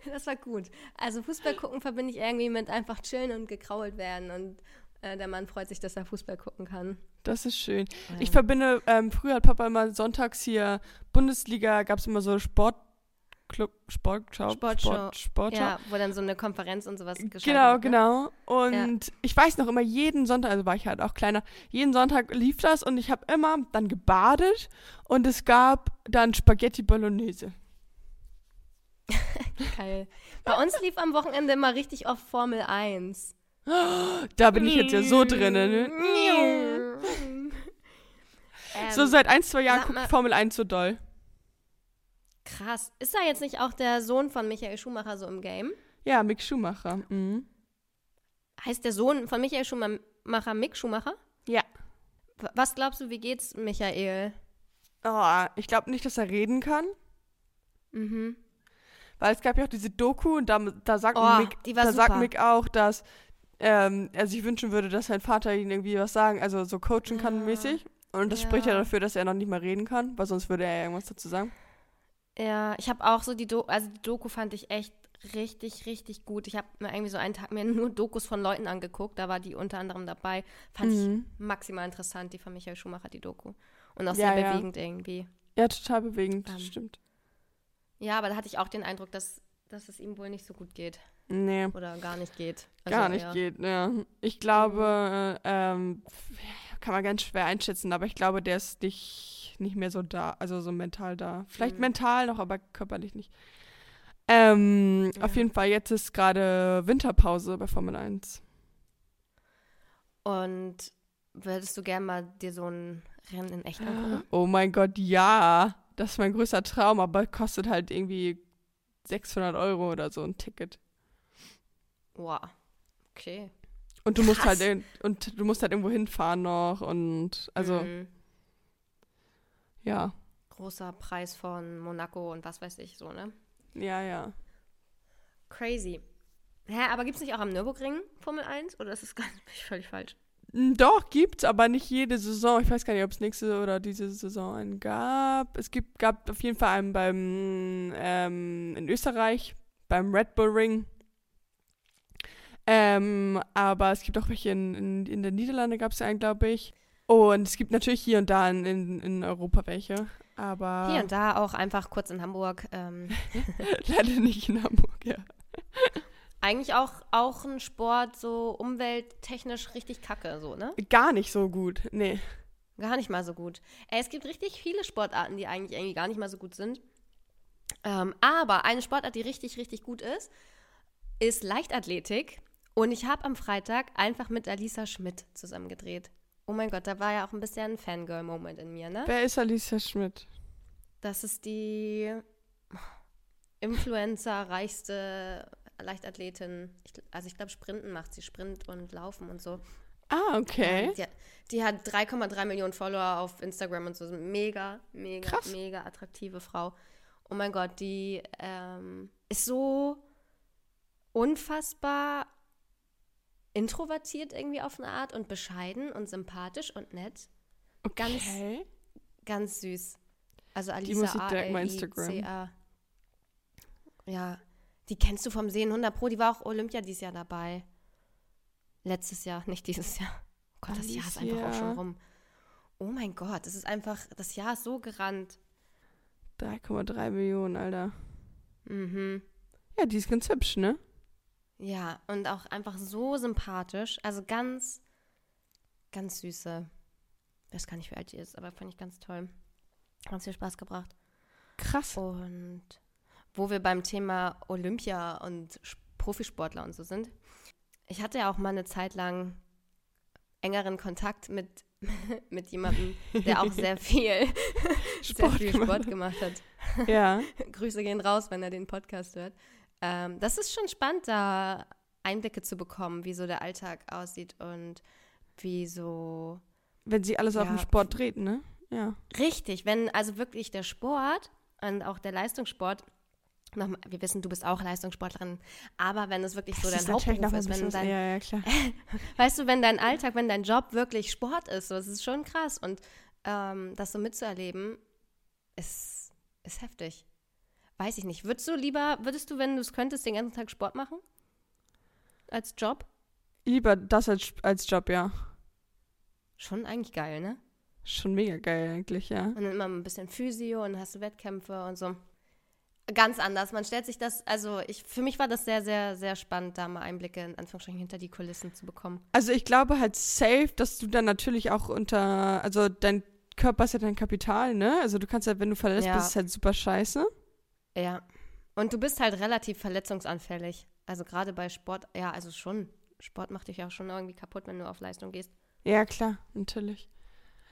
das war gut. Also Fußball gucken verbinde ich irgendwie mit einfach chillen und gekrault werden. Und äh, der Mann freut sich, dass er Fußball gucken kann. Das ist schön. Ich verbinde, ähm, früher hat Papa immer sonntags hier Bundesliga, gab es immer so Sportclub, Sportschau, Sportshow. Sport, Sportschau. Ja, wo dann so eine Konferenz und sowas geschaltet Genau, wird, ne? genau. Und ich weiß noch immer, jeden Sonntag, also war ich halt auch kleiner, jeden Sonntag lief das und ich habe immer dann gebadet und es gab dann Spaghetti Bolognese. Geil. Bei uns lief am Wochenende immer richtig oft Formel 1. Da bin ich jetzt ja so drin. Ne? Ähm, So seit ein, zwei Jahren ich Formel 1 so doll. Krass. Ist da jetzt nicht auch der Sohn von Michael Schumacher so im Game? Ja, Mick Schumacher. Mhm. Heißt der Sohn von Michael Schumacher Mick Schumacher? Ja. Was glaubst du, wie geht's Michael? Oh, ich glaube nicht, dass er reden kann. Mhm. Weil es gab ja auch diese Doku und da, da sagt Oh, Mick, da sagt Mick auch, dass ähm, er sich wünschen würde, dass sein Vater ihn irgendwie was sagen, also so coachen kann Ja. mäßig. Und das Ja. spricht ja dafür, dass er noch nicht mal reden kann, weil sonst würde er ja irgendwas dazu sagen. Ja, ich habe auch so die Doku, also die Doku fand ich echt richtig, richtig gut. Ich habe mir irgendwie so einen Tag mir nur Dokus von Leuten angeguckt. Da war die unter anderem dabei. Fand Mhm. ich maximal interessant, die von Michael Schumacher, die Doku. Und auch Ja, sehr ja. bewegend irgendwie. Ja, total bewegend, Ähm, stimmt. Ja, aber da hatte ich auch den Eindruck, dass, dass es ihm wohl nicht so gut geht. Nee, Oder gar nicht geht. Also gar nicht eher- geht, ja. Ich glaube, ähm, kann man ganz schwer einschätzen, aber ich glaube, der ist nicht, nicht mehr so da, also so mental da. Vielleicht Mhm. mental noch, aber körperlich nicht. Ähm, Ja. Auf jeden Fall, jetzt ist gerade Winterpause bei Formel 1. Und würdest du gerne mal dir so ein Rennen in echt angucken? Oh mein Gott, ja. Das ist mein größter Traum, aber kostet halt irgendwie 600 Euro oder so ein Ticket. Wow. Okay. Und du musst Krass. halt in- und du musst halt irgendwo hinfahren noch und also Mhm. ja. Großer Preis von Monaco und was weiß ich so, ne? Ja, ja. Crazy. Hä, aber gibt es nicht auch am Nürburgring Formel 1? Oder ist das ganz völlig falsch? Mm, Doch, gibt's, aber nicht jede Saison. Ich weiß gar nicht, ob es nächste oder diese Saison einen gab. Es gibt, gab auf jeden Fall einen beim ähm, in Österreich, beim Red Bull Ring. Ähm, aber es gibt auch welche in, in, in den Niederlanden, gab es einen, glaube ich. Und es gibt natürlich hier und da in, in, in Europa welche. Aber Hier und da auch einfach kurz in Hamburg. Ähm, leider nicht in Hamburg, ja. eigentlich auch, auch ein Sport, so umwelttechnisch richtig kacke, so, ne? Gar nicht so gut. Nee. Gar nicht mal so gut. Ey, es gibt richtig viele Sportarten, die eigentlich irgendwie gar nicht mal so gut sind. Ähm, aber eine Sportart, die richtig, richtig gut ist, ist Leichtathletik. Und ich habe am Freitag einfach mit Alisa Schmidt zusammen gedreht. Oh mein Gott, da war ja auch ein bisschen ein Fangirl-Moment in mir, ne? Wer ist Alicia Schmidt? Das ist die Influencer-reichste Leichtathletin. Ich, also ich glaube, Sprinten macht sie. Sprint und Laufen und so. Ah, okay. Ähm, Die, hat- die hat 3,3 Millionen Follower auf Instagram und so. Mega, mega, Krass. mega attraktive Frau. Oh mein Gott, die ähm, ist so unfassbar introvertiert irgendwie auf eine Art und bescheiden und sympathisch und nett. Ganz, okay. ganz süß. Also Alisa Die muss ich direkt mal A-L-I-C-A. Ja, die kennst du vom Sehen 100 Pro. Die war auch Olympia dieses Jahr dabei. Letztes Jahr, nicht dieses Jahr. Oh Gott, das Jahr ist einfach auch schon rum. Oh mein Gott, das ist einfach, das Jahr ist so gerannt. 3,3 Millionen, Alter. Mhm. Ja, die ist ganz hübsch, ne? Ja, und auch einfach so sympathisch. Also ganz, ganz süße. Ich weiß gar nicht, wie alt die ist, aber fand ich ganz toll. Hat viel Spaß gebracht. Krass. Und wo wir beim Thema Olympia und Profisportler und so sind. Ich hatte ja auch mal eine Zeit lang engeren Kontakt mit, mit jemandem, der auch sehr viel, sehr Sport viel gemacht Sport gemacht hat. Ja. Grüße gehen raus, wenn er den Podcast hört. Ähm, das ist schon spannend, da Einblicke zu bekommen, wie so der Alltag aussieht und wie so Wenn sie alles auf Ja. den Sport dreht, ne? Ja. Richtig, wenn also wirklich der Sport und auch der Leistungssport, nochmal, wir wissen, du bist auch Leistungssportlerin, aber wenn es wirklich so dein Hauptberuf ist, wenn dein, Ja, ja, klar. weißt du, wenn dein Alltag, wenn dein Job wirklich Sport ist, so, das ist schon krass und ähm, das so mitzuerleben, ist, ist heftig. Weiß ich nicht. Würdest du lieber, würdest du, wenn du es könntest, den ganzen Tag Sport machen? Als Job? Lieber das als, als Job, ja. Schon eigentlich geil, ne? Schon mega geil eigentlich, ja. Und dann immer ein bisschen Physio und hast du Wettkämpfe und so. Ganz anders. Man stellt sich das, also ich, für mich war das sehr, sehr, sehr spannend, da mal Einblicke in Anführungsstrichen hinter die Kulissen zu bekommen. Also ich glaube halt safe, dass du dann natürlich auch unter, also dein Körper ist ja dein Kapital, ne? Also du kannst halt, wenn du verletzt Ja. bist, ist halt super scheiße. Ja. Und du bist halt relativ verletzungsanfällig. Also gerade bei Sport, ja, also schon. Sport macht dich auch schon irgendwie kaputt, wenn du auf Leistung gehst. Ja, klar, natürlich.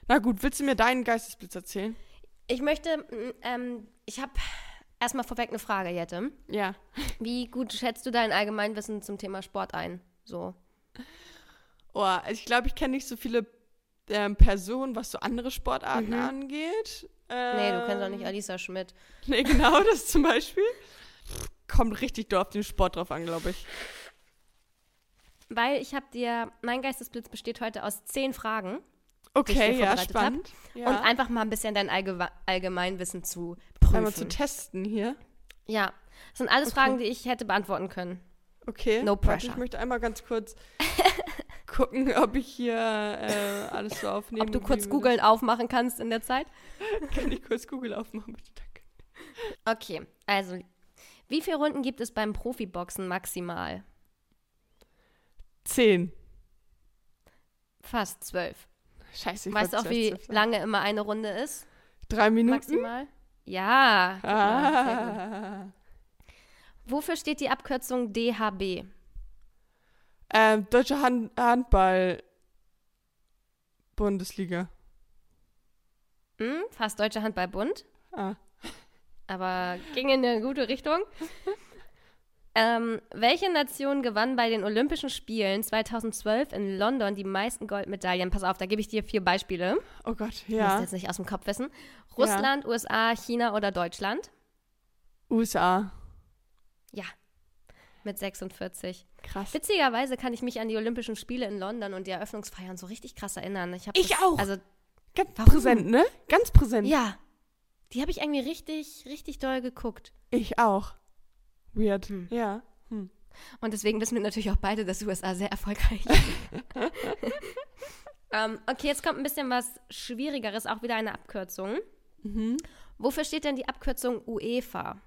Na gut, willst du mir deinen Geistesblitz erzählen? Ich möchte, mm, ähm, ich habe erstmal vorweg eine Frage, Jette. Ja. Wie gut schätzt du dein Allgemeinwissen zum Thema Sport ein? So. Oh, ich glaube, ich kenne nicht so viele ähm, Personen, was so andere Sportarten Mhm. angeht. Nee, du kennst auch Ähm, nicht Alisa Schmidt. Nee, genau, das zum Beispiel. Kommt richtig doll auf den Sport drauf an, glaube ich. Weil ich habe dir, mein Geistesblitz besteht heute aus zehn Fragen. Okay, ja, spannend. Ja. Und einfach mal ein bisschen dein Allgewe Allgemeinwissen zu prüfen. Einmal zu testen hier. ja, Das sind alles Okay. Fragen, die ich hätte beantworten können. Okay. No Warte, pressure. ich möchte einmal ganz kurz gucken, ob ich hier äh, alles so aufnehme. Ob du kurz Google aufmachen kannst in der Zeit? Kann ich kurz Google aufmachen, bitte? Danke. Okay, also, wie viele Runden gibt es beim Profiboxen maximal? Zehn. Fast zwölf. Scheiße, ich Weißt du auch, wie sagen. lange immer eine Runde ist? Drei Minuten? Maximal? Ja. Ah. Wofür steht die Abkürzung DHB? Ähm, Deutsche Hand Handball Bundesliga. Hm? Fast Deutscher Handballbund, Ah. aber ging in eine gute Richtung. ähm, welche Nation gewann bei den Olympischen Spielen 2012 in London die meisten Goldmedaillen? Pass auf, da gebe ich dir vier Beispiele. Oh Gott, Du musst ja. jetzt nicht aus dem Kopf wissen. Russland, USA, China oder Deutschland? USA. Ja, mit 46. Krass. Witzigerweise kann ich mich an die Olympischen Spiele in London und die Eröffnungsfeiern so richtig krass erinnern. Ich, Ich das, auch. Also, Ganz Warum? präsent, ne? Ganz präsent. ja, die habe ich irgendwie richtig, richtig doll geguckt. Ich auch. Weird. Hm. Ja. Hm. Und deswegen wissen wir natürlich auch beide, dass USA sehr erfolgreich ähm, Okay, jetzt kommt ein bisschen was Schwierigeres, auch wieder eine Abkürzung. Mhm. Wofür steht denn die Abkürzung UEFA?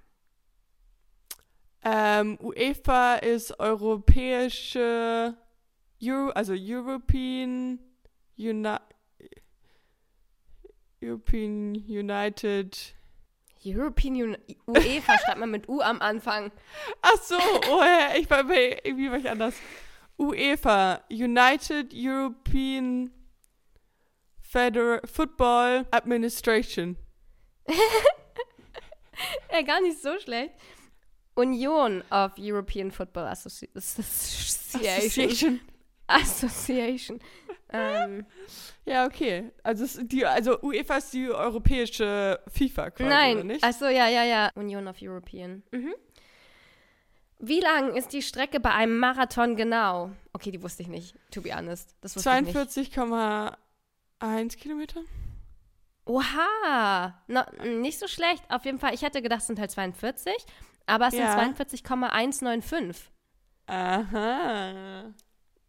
Ähm, UEFA ist europäische, Euro, also European, Uni European United. European Un UEFA schreibt man mit U am Anfang. Ach so, oh, ich war bei, irgendwie war ich anders. UEFA, United European Federal Football Administration. Ja, gar nicht so schlecht. Union of European Football Associ Association. Association. Ähm, Ja, okay. Also, die, also UEFA ist die europäische FIFA quasi, oder nein, nicht? achso, ja, ja, ja. Union of European. Mhm. Wie lang ist die Strecke bei einem Marathon genau? Okay, die wusste ich nicht, to be honest. Das wusste ich nicht. 42,1 Kilometer? Oha, no, nicht so schlecht. Auf jeden Fall, ich hätte gedacht, es sind halt 42, aber es Ja. sind 42,195. Aha.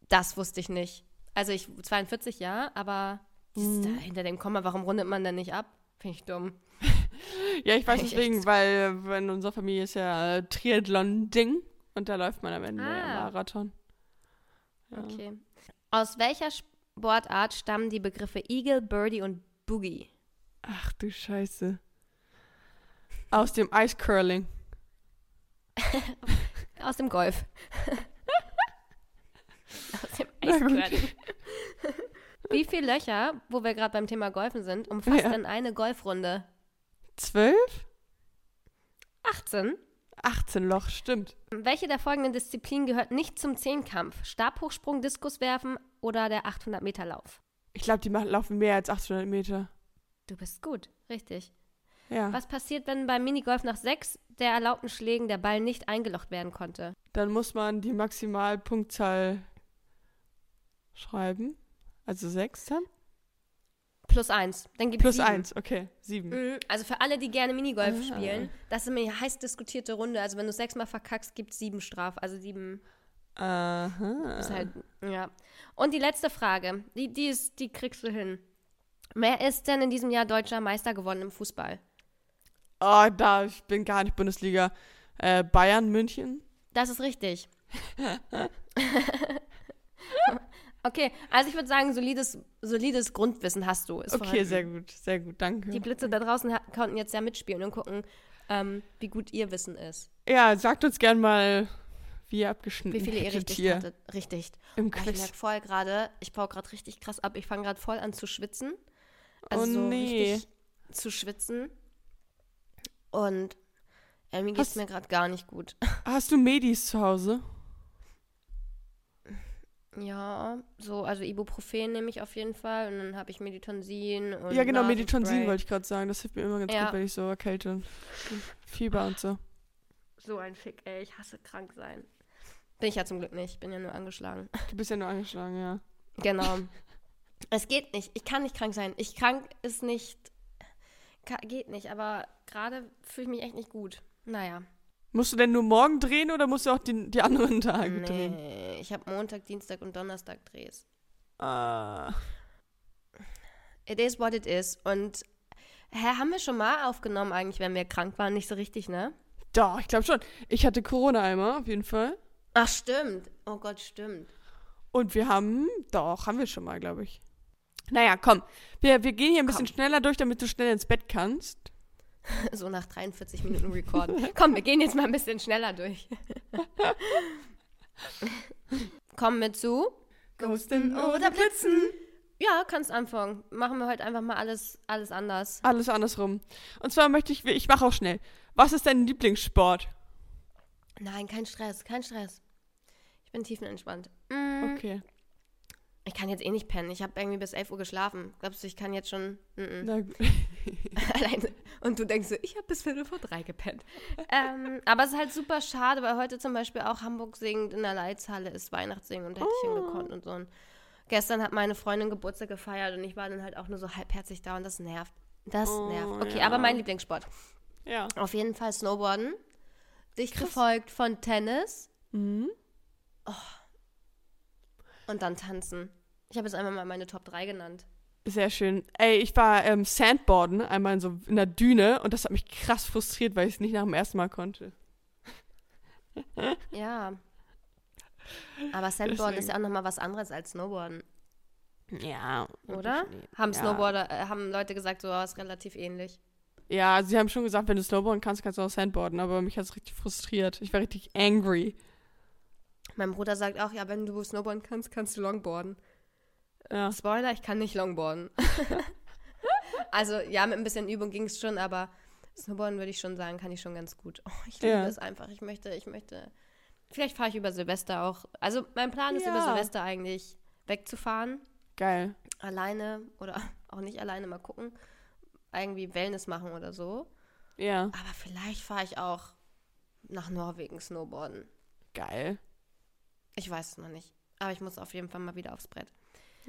Das wusste ich nicht. Also ich 42 ja, aber dieses da Mhm. hinter dem Komma, warum rundet man denn nicht ab? Finde ich dumm. Ja, ich weiß deswegen, weil in unserer Familie ist ja Triathlon-Ding und da läuft man am Ende Ah. Marathon. Ja. Okay. Aus welcher Sportart stammen die Begriffe Eagle, Birdie und Boogie? Ach du Scheiße. Aus dem Ice Curling. Aus dem Golf. Aus dem. Eiscurling. Wie viele Löcher, wo wir gerade beim Thema Golfen sind, umfasst Ja. denn eine Golfrunde? Zwölf? 18. 18 Loch, stimmt. Welche der folgenden Disziplinen gehört nicht zum Zehnkampf? Stabhochsprung, Diskuswerfen oder der 800-Meter-Lauf? Ich glaube, die machen, laufen mehr als 800 Meter. Du bist gut, richtig. Ja. Was passiert, wenn beim Minigolf nach sechs der erlaubten Schlägen der Ball nicht eingelocht werden konnte? Dann muss man die Maximalpunktzahl schreiben. Also sechs dann? Plus eins. Dann gibt Plus sieben. eins, okay. Sieben. Mhm, Also für alle, die gerne Minigolf Ah. spielen, das ist eine heiß diskutierte Runde. Also wenn du sechsmal verkackst, gibt es sieben Straf. Also sieben Aha. ist halt, ja. Und die letzte Frage, die, die, ist, die kriegst du hin. Wer ist denn in diesem Jahr deutscher Meister geworden im Fußball? Oh, da, ich bin gar nicht Bundesliga. Äh, Bayern, München? Das ist richtig. okay, also ich würde sagen, solides, solides Grundwissen hast du. Ist Okay, vorhanden. sehr gut, sehr gut, danke. Die Blitze da draußen konnten jetzt ja mitspielen und gucken, ähm, wie gut ihr Wissen ist. Ja, sagt uns gern mal, wie ihr abgeschnitten Wie viele ihr richtig hier hattet. Richtig. im Oh, ich Quiz. merke voll gerade, ich baue gerade richtig krass ab. Ich fange gerade voll an zu schwitzen. Also Oh so nee. richtig zu schwitzen. Und mir geht es mir gerade gar nicht gut. Hast du Medis zu Hause? Ja, so, also Ibuprofen nehme ich auf jeden Fall. Und dann habe ich Meditonsin und ja, genau. Meditonsin wollte ich gerade sagen. Das hilft mir immer ganz Ja. gut, wenn ich so erkälte und Fieber und so. So ein Fick, ey. Ich hasse krank sein. Bin ich ja zum Glück nicht. Bin ja nur angeschlagen. Du bist ja nur angeschlagen, ja. Genau. es geht nicht. Ich kann nicht krank sein. Ich krank ist nicht. Geht nicht. Aber gerade fühle ich mich echt nicht gut. Naja. Musst du denn nur morgen drehen oder musst du auch die, die anderen Tage drehen? Nee, ich habe Montag, Dienstag und Donnerstag Drehs. Ah. It is what it is. Und hä, haben wir schon mal aufgenommen eigentlich, wenn wir krank waren? Nicht so richtig, ne? Doch, ich glaube schon. Ich hatte Corona einmal, auf jeden Fall. Ach, stimmt. Oh Gott, stimmt. Und wir haben, doch, haben wir schon mal, glaube ich. Naja, komm. Wir, wir gehen hier ein bisschen Komm. schneller durch, damit du schnell ins Bett kannst. So nach 43 Minuten recorden. Komm, wir gehen jetzt mal ein bisschen schneller durch. Kommen wir zu. Ghosten oder Blitzen? Ja, kannst anfangen. Machen wir heute einfach mal alles, alles anders. Alles andersrum. Und zwar möchte ich, ich mache auch schnell. Was ist dein Lieblingssport? Nein, kein Stress, kein Stress. Ich bin tiefenentspannt. Mm, Okay. Ich kann jetzt eh nicht pennen. Ich habe irgendwie bis 11 Uhr geschlafen. Glaubst du, ich kann jetzt schon. Na, gu- Alleine. Und du denkst so, ich habe bis Viertel vor drei gepennt. ähm, aber es ist halt super schade, weil heute zum Beispiel auch Hamburg singend in der Leitzhalle ist Weihnachtssingen und hätte ich Oh. hingekonnt und so. Und gestern hat meine Freundin Geburtstag gefeiert und ich war dann halt auch nur so halbherzig da und das nervt. Das Oh, nervt. Okay, ja. aber mein Lieblingssport. ja. Auf jeden Fall Snowboarden. Dicht Krass. gefolgt von Tennis Mhm. und dann Tanzen. Ich habe jetzt einfach mal meine Top 3 genannt. Sehr schön. Ey, ich war ähm, Sandboarden, einmal in so in der Düne und das hat mich krass frustriert, weil ich es nicht nach dem ersten Mal konnte. Ja. Aber Sandboarden ist Deswegen. ja auch nochmal was anderes als Snowboarden, Ja. oder? Haben Ja. Snowboarder, äh, haben Leute gesagt, so, oh, ist relativ ähnlich. Ja, sie haben schon gesagt, wenn du Snowboarden kannst, kannst du auch Sandboarden, aber mich hat es richtig frustriert. Ich war richtig angry. Mein Bruder sagt auch, ja, wenn du Snowboarden kannst, kannst du Longboarden. Ja. Spoiler, ich kann nicht Longboarden. also, ja, mit ein bisschen Übung ging es schon, aber Snowboarden würde ich schon sagen, kann ich schon ganz gut. Oh, ich liebe Ja. es einfach. Ich möchte, ich möchte. Vielleicht fahre ich über Silvester auch. Also, mein Plan ist, über Ja. Silvester eigentlich wegzufahren. Geil. Alleine oder auch nicht alleine, mal gucken. Irgendwie Wellness machen oder so. Ja. Aber vielleicht fahre ich auch nach Norwegen Snowboarden. Geil. Ich weiß es noch nicht. Aber ich muss auf jeden Fall mal wieder aufs Brett.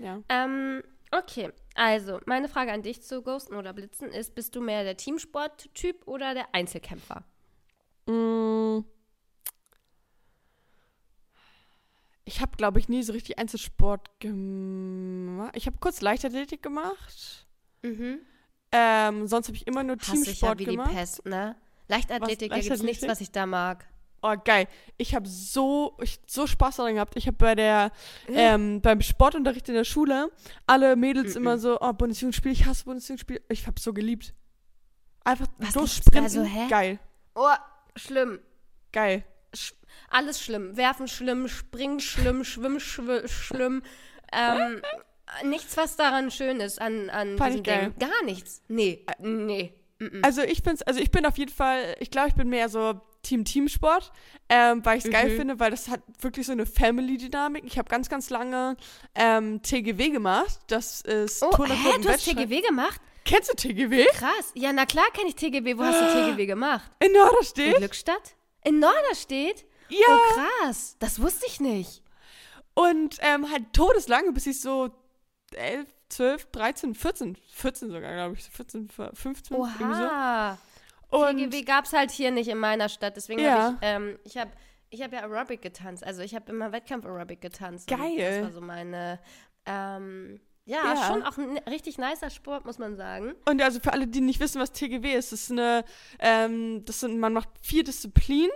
Ja. Ähm, okay. Also, meine Frage an dich zu Ghosten oder Blitzen ist, bist du mehr der Teamsport-Typ oder der Einzelkämpfer? Mm. Ich habe, glaube ich, nie so richtig Einzelsport gemacht. Ich habe kurz Leichtathletik gemacht. Mhm. Ähm, sonst habe ich immer nur Hasse ich ja Teamsport wie gemacht. die Pest, ne? Leichtathletik, da gibt es nichts, Leichtathletik? was ich da mag. Oh, geil. Ich habe so, ich, so Spaß daran gehabt. Ich habe bei der, ähm, beim Sportunterricht in der Schule alle Mädels Mhm. immer so, oh, Bundesjugendspiel, ich hasse Bundesjugendspiel. Ich habe so geliebt. Einfach Was durchsprinten. Also, hä? Geil, Oh, schlimm. geil. Sch alles schlimm. Werfen schlimm, springen schlimm, schwimmen schw schlimm. Ähm, nichts, was daran schön ist an, an Fand diesem. Ding. Gar nichts. Nee, nee. Mm-mm. Also ich bin's, also ich bin auf jeden Fall, ich glaube, ich bin mehr so Team-Team-Sport, ähm, weil ich es geil Mhm. finde, weil das hat wirklich so eine Family-Dynamik. Ich habe ganz, ganz lange ähm, TGW gemacht. Das ist Oh, Turner hä, du hast. TGW gemacht? Kennst du TGW? Krass. Ja, na klar kenne ich TGW. Wo hast du TGW gemacht? In In Norderstedt? Glückstadt? In Norderstedt? Ja. Oh, krass. Das wusste ich nicht. Und ähm, halt todeslange, bis ich so 11, 12, 13, 14, 14 sogar, glaube ich, 14, 15, irgendwie so. Und TGW gab es halt hier nicht in meiner Stadt. Deswegen Ja. habe ich, ähm, ich habe ich hab ja Aerobic getanzt. Also ich habe immer Wettkampf-Aerobic getanzt. Geil. Das war so meine, ähm, ja, Ja. schon auch ein richtig nicer Sport, muss man sagen. Und also für alle, die nicht wissen, was TGW ist, das ist eine, ähm, das sind, man macht vier Disziplinen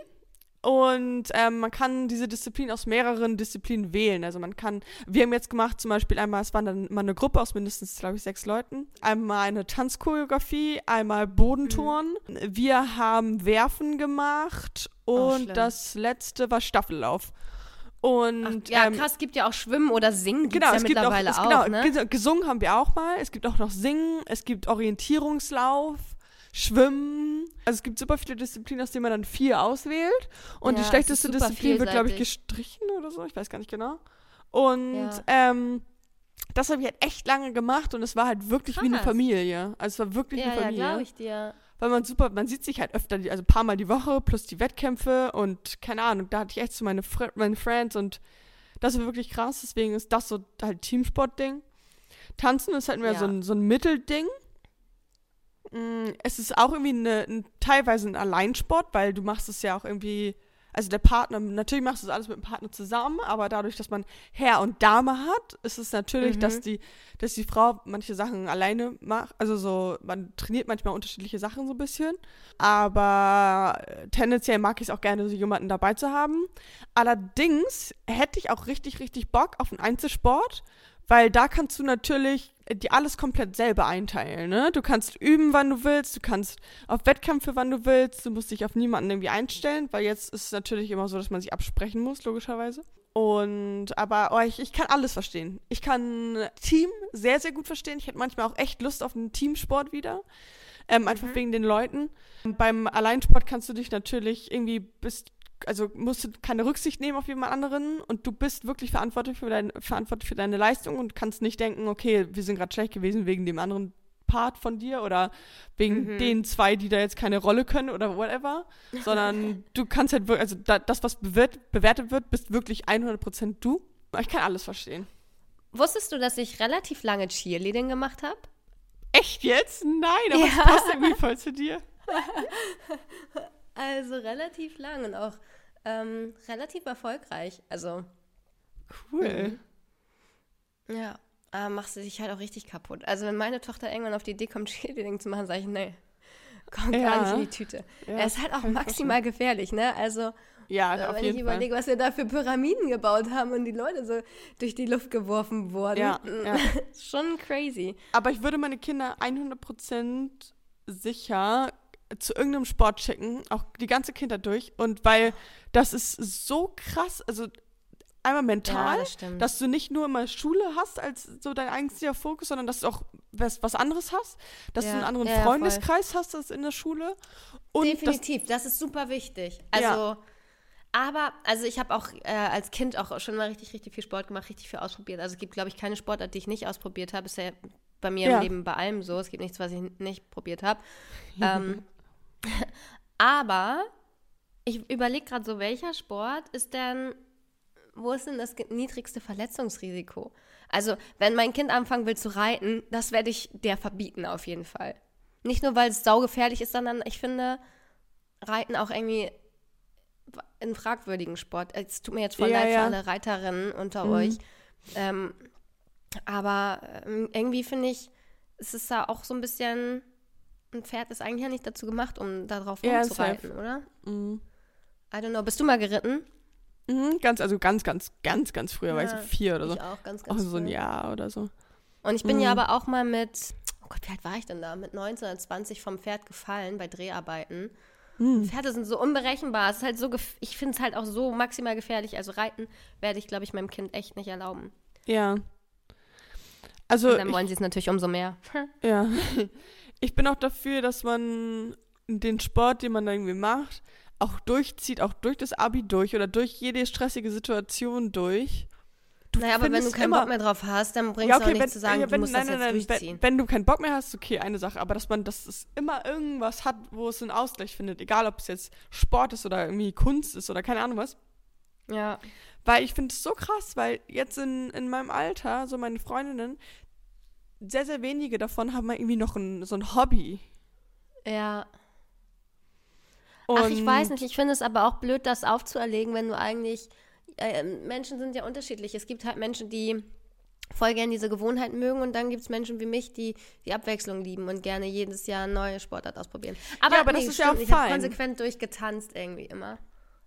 und ähm, man kann diese Disziplin aus mehreren Disziplinen wählen. Also man kann, wir haben jetzt gemacht zum Beispiel einmal, es war dann mal eine Gruppe aus mindestens, glaube ich, sechs Leuten. Einmal eine Tanzchoreografie, einmal Bodenturnen. Wir haben Werfen gemacht Oh, und schlimm. das letzte war Staffellauf. Und Ach, ja, ähm, krass, gibt ja auch Schwimmen oder Singen. Gibt's Genau, ja es gibt auch, mittlerweile es, auch, genau, ne? ges- gesungen haben wir auch mal. Es gibt auch noch Singen, es gibt Orientierungslauf, Schwimmen. Also es gibt super viele Disziplinen, aus denen man dann vier auswählt. Und Ja, die es schlechteste Disziplin wird, glaube ich, gestrichen oder so. Ich weiß gar nicht genau. Und Ja. ähm, das habe ich halt echt lange gemacht und es war halt wirklich wie eine Krass. Familie. Also es war wirklich Ja, eine ja, Familie. glaube ich dir. Weil man super, man sieht sich halt öfter, also ein paar Mal die Woche plus die Wettkämpfe und keine Ahnung, da hatte ich echt so meine, Fre meine Friends und das war wirklich krass, deswegen ist das so halt Teamsport-Ding. Tanzen ist halt mehr Ja. so, ein, so ein Mittelding. Mm, Es ist auch irgendwie eine, ein, teilweise ein Alleinsport, weil du machst es ja auch irgendwie, also der Partner, natürlich machst du das alles mit dem Partner zusammen, aber dadurch, dass man Herr und Dame hat, ist es natürlich, Mhm. dass die, dass die Frau manche Sachen alleine macht. Also so, man trainiert manchmal unterschiedliche Sachen so ein bisschen. Aber äh, tendenziell mag ich es auch gerne, so jemanden dabei zu haben. Allerdings hätte ich auch richtig, richtig Bock auf einen Einzelsport, weil da kannst du natürlich dir alles komplett selber einteilen. Ne? Du kannst üben, wann du willst, du kannst auf Wettkämpfe, wann du willst, du musst dich auf niemanden irgendwie einstellen, weil jetzt ist es natürlich immer so, dass man sich absprechen muss, logischerweise. Und, aber oh, ich, ich kann alles verstehen. Ich kann Team sehr, sehr gut verstehen. Ich hätte manchmal auch echt Lust auf einen Teamsport wieder. Ähm, einfach wegen den Leuten. Beim Alleinsport kannst du dich natürlich irgendwie bist, also musst du keine Rücksicht nehmen auf jemand anderen und du bist wirklich verantwortlich für, dein, verantwortlich für deine Leistung und kannst nicht denken, okay, wir sind gerade schlecht gewesen wegen dem anderen Part von dir oder wegen Mhm. den zwei, die da jetzt keine Rolle können oder whatever, sondern du kannst halt wirklich, also da, das, was bewert, bewertet wird, bist wirklich 100% du. Ich kann alles verstehen. Wusstest du, dass ich relativ lange Cheerleading gemacht habe? Echt jetzt? Nein, aber es Ja. passt irgendwie voll zu dir. Also relativ lang und auch ähm, relativ erfolgreich. Also, Cool. ja, äh, machst du dich halt auch richtig kaputt. Also, wenn meine Tochter irgendwann auf die Idee kommt, Cheerleading zu machen, sage ich, nee, kommt Ja. gar nicht in die Tüte. Ja, er ist halt auch maximal gefährlich, ne? Also, Ja, auf wenn ich überlege, was wir da für Pyramiden gebaut haben und die Leute so durch die Luft geworfen wurden, Ja, ja. schon crazy. Aber ich würde meine Kinder 100% sicher zu irgendeinem Sport schicken, auch die ganze Kindheit durch. Und weil das ist so krass, also einmal mental, das stimmt. dass du nicht nur immer Schule hast als so dein einziger Fokus, sondern dass du auch was, was anderes hast, dass Ja, du einen anderen ja, ja, Freundeskreis hast als in der Schule. Und das, Definitiv, das, ist super wichtig. Also, aber, also ich habe auch äh, als Kind auch schon mal richtig, richtig viel Sport gemacht, richtig viel ausprobiert. Also es gibt, glaube ich, keine Sportart, die ich nicht ausprobiert habe. Ist ja bei mir Ja. im Leben bei allem so. Es gibt nichts, was ich nicht probiert habe. ähm, aber ich überlege gerade so, welcher Sport ist denn, wo ist denn das niedrigste Verletzungsrisiko? Also, wenn mein Kind anfangen will zu reiten, das werde ich der verbieten auf jeden Fall. Nicht nur, weil es saugefährlich ist, sondern ich finde Reiten auch irgendwie einen fragwürdigen Sport. Es tut mir jetzt voll Ja, leid ja. für alle Reiterinnen unter Mhm. euch. Ähm, aber ähm, irgendwie finde ich, es ist da auch so ein bisschen, ein Pferd ist eigentlich ja nicht dazu gemacht, um da drauf Ja, rumzureiten, oder? Mhm. I don't know. Bist du mal geritten? Mhm, ganz, also ganz, ganz, ganz, ganz früher, Ja, ich, vier oder so. Ich auch, ganz, Auch ganz so ein. Jahr oder so. Und ich bin ja Mhm. aber auch mal mit, oh Gott, wie alt war ich denn da? Mit 19 oder 20 vom Pferd gefallen bei Dreharbeiten. Mhm. Pferde sind so unberechenbar. Es ist halt so, ich finde es halt auch so maximal gefährlich. Also reiten werde ich, glaube ich, meinem Kind echt nicht erlauben. Ja. Also, Und dann wollen sie es natürlich umso mehr. ja. Ich bin auch dafür, dass man den Sport, den man irgendwie macht, auch durchzieht, auch durch das Abi durch oder durch jede stressige Situation durch. Du naja, aber wenn du keinen immer- Bock mehr drauf hast, dann bringst ja, du auch okay, nicht wenn, zu sagen, ja, du wenn, musst nein, das nein, jetzt nein, durchziehen. wenn, wenn du keinen Bock mehr hast, okay, eine Sache, aber dass man, dass es immer irgendwas hat, wo es einen Ausgleich findet, egal ob es jetzt Sport ist oder irgendwie Kunst ist oder keine Ahnung was. ja. Weil ich finde es so krass, weil jetzt in, in meinem Alter, so meine Freundinnen, sehr, sehr wenige davon haben irgendwie noch ein, so ein Hobby. Ja. Und Ach, ich weiß nicht. Ich finde es aber auch blöd, das aufzuerlegen, wenn du eigentlich. Äh, Menschen sind ja unterschiedlich. Es gibt halt Menschen, die voll gerne diese Gewohnheit mögen und dann gibt es Menschen wie mich, die die Abwechslung lieben und gerne jedes Jahr eine neue Sportart ausprobieren. Aber, Ja, aber das nee, ist ja stimmt, auch ich habe konsequent durchgetanzt irgendwie immer.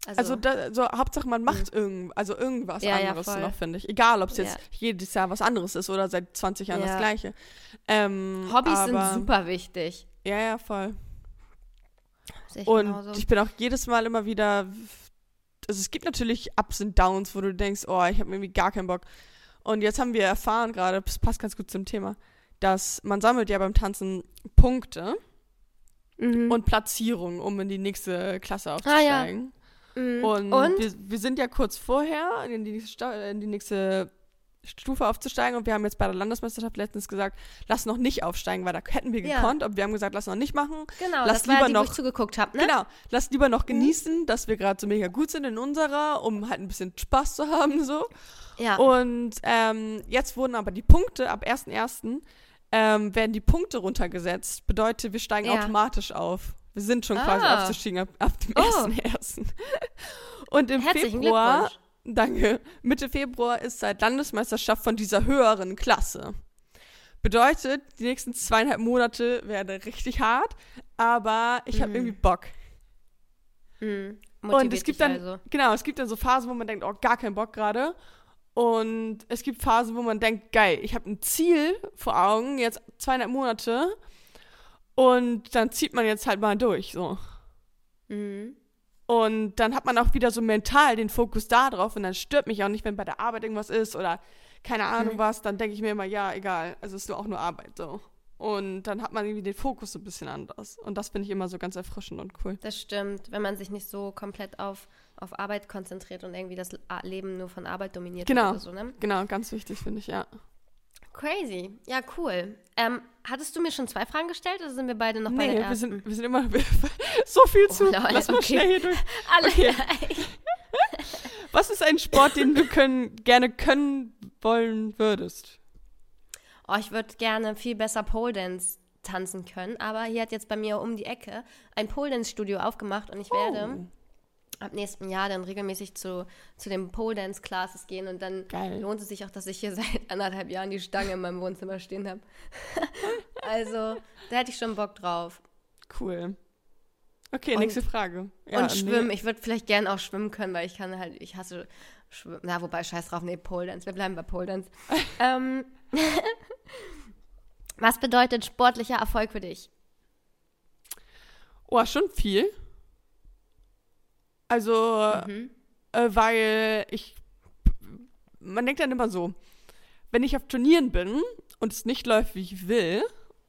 Also, Also, da, so, Hauptsache man macht irgend, also irgendwas Ja, ja, anderes voll. noch, finde ich. Egal, ob es jetzt Ja. jedes Jahr was anderes ist oder seit 20 Jahren Ja. das Gleiche. Ähm, Hobbys aber, sind super wichtig. Ja, ja, voll. Ich Und genauso. ich bin auch jedes Mal immer wieder. Also es gibt natürlich Ups und Downs, wo du denkst, oh, ich habe irgendwie gar keinen Bock. Und jetzt haben wir erfahren gerade, das passt ganz gut zum Thema, dass man sammelt ja beim Tanzen Punkte Mhm. und Platzierungen, um in die nächste Klasse Ah, aufzusteigen. Mhm. Und, Und? Wir, wir sind ja kurz vorher in die, in die nächste Stufe aufzusteigen und wir haben jetzt bei der Landesmeisterschaft letztens gesagt, lass noch nicht aufsteigen, weil da hätten wir Ja. gekonnt, aber wir haben gesagt, lass noch nicht machen. genau, lass das war ja lieber die, wo noch- ich zugeguckt habe, ne? Genau, lass lieber Mhm. noch genießen, dass wir gerade so mega gut sind in unserer, um halt ein bisschen Spaß zu haben so. Ja. Und ähm, jetzt wurden aber die Punkte ab 1.1. ähm, werden die Punkte runtergesetzt. Bedeutet, wir steigen Ja. automatisch auf. Wir sind schon quasi Ah. aufgestiegen ab, ab dem Oh. 1.1. Und im Herzlichen Februar, danke, Mitte Februar ist halt Landesmeisterschaft von dieser höheren Klasse. Bedeutet, die nächsten zweieinhalb Monate werden richtig hart, aber ich habe Mhm. irgendwie Bock. Mhm. Und es gibt dann, also. genau, es gibt dann so Phasen, wo man denkt, oh, gar keinen Bock gerade. Und es gibt Phasen, wo man denkt, geil, ich habe ein Ziel vor Augen, jetzt zweieinhalb Monate. Und dann zieht man jetzt halt mal durch, so. Mhm. Und dann hat man auch wieder so mental den Fokus da drauf und dann stört mich auch nicht, wenn bei der Arbeit irgendwas ist oder keine Ahnung Mhm. was, dann denke ich mir immer, ja, egal, also es ist nur auch nur Arbeit, so. Und dann hat man irgendwie den Fokus so ein bisschen anders. Und das finde ich immer so ganz erfrischend und cool. Das stimmt, wenn man sich nicht so komplett auf, auf Arbeit konzentriert und irgendwie das Leben nur von Arbeit dominiert Genau. so, ne? Genau, ganz wichtig, finde ich, ja. Crazy. Ja, cool. Ähm, hattest du mir schon zwei Fragen gestellt oder sind wir beide noch bei der Nee, wir ersten? sind, wir sind immer so viel zu. Oh, Leute, Lass mal okay. schnell hier durch. Alle Okay. Was ist ein Sport, den du können, gerne können wollen würdest? Oh, ich würde gerne viel besser Pole Dance tanzen können, aber hier hat jetzt bei mir um die Ecke ein Pole Dance Studio aufgemacht und ich werde Oh. Ab nächsten Jahr dann regelmäßig zu, zu den Pole Dance Classes gehen und dann Geil. lohnt es sich auch, dass ich hier seit anderthalb Jahren die Stange in meinem Wohnzimmer stehen habe. also, da hätte ich schon Bock drauf. Cool. Okay, Und- nächste Frage. Ja, und schwimmen, nee. ich würde vielleicht gerne auch schwimmen können, weil ich kann halt, ich hasse Schwimmen. Na, wobei, scheiß drauf, nee, Pole Dance, wir bleiben bei Pole Dance. ähm, was bedeutet sportlicher Erfolg für dich? Oh, schon viel. Also, Mhm. äh, weil ich. Man denkt dann immer so, wenn ich auf Turnieren bin und es nicht läuft, wie ich will,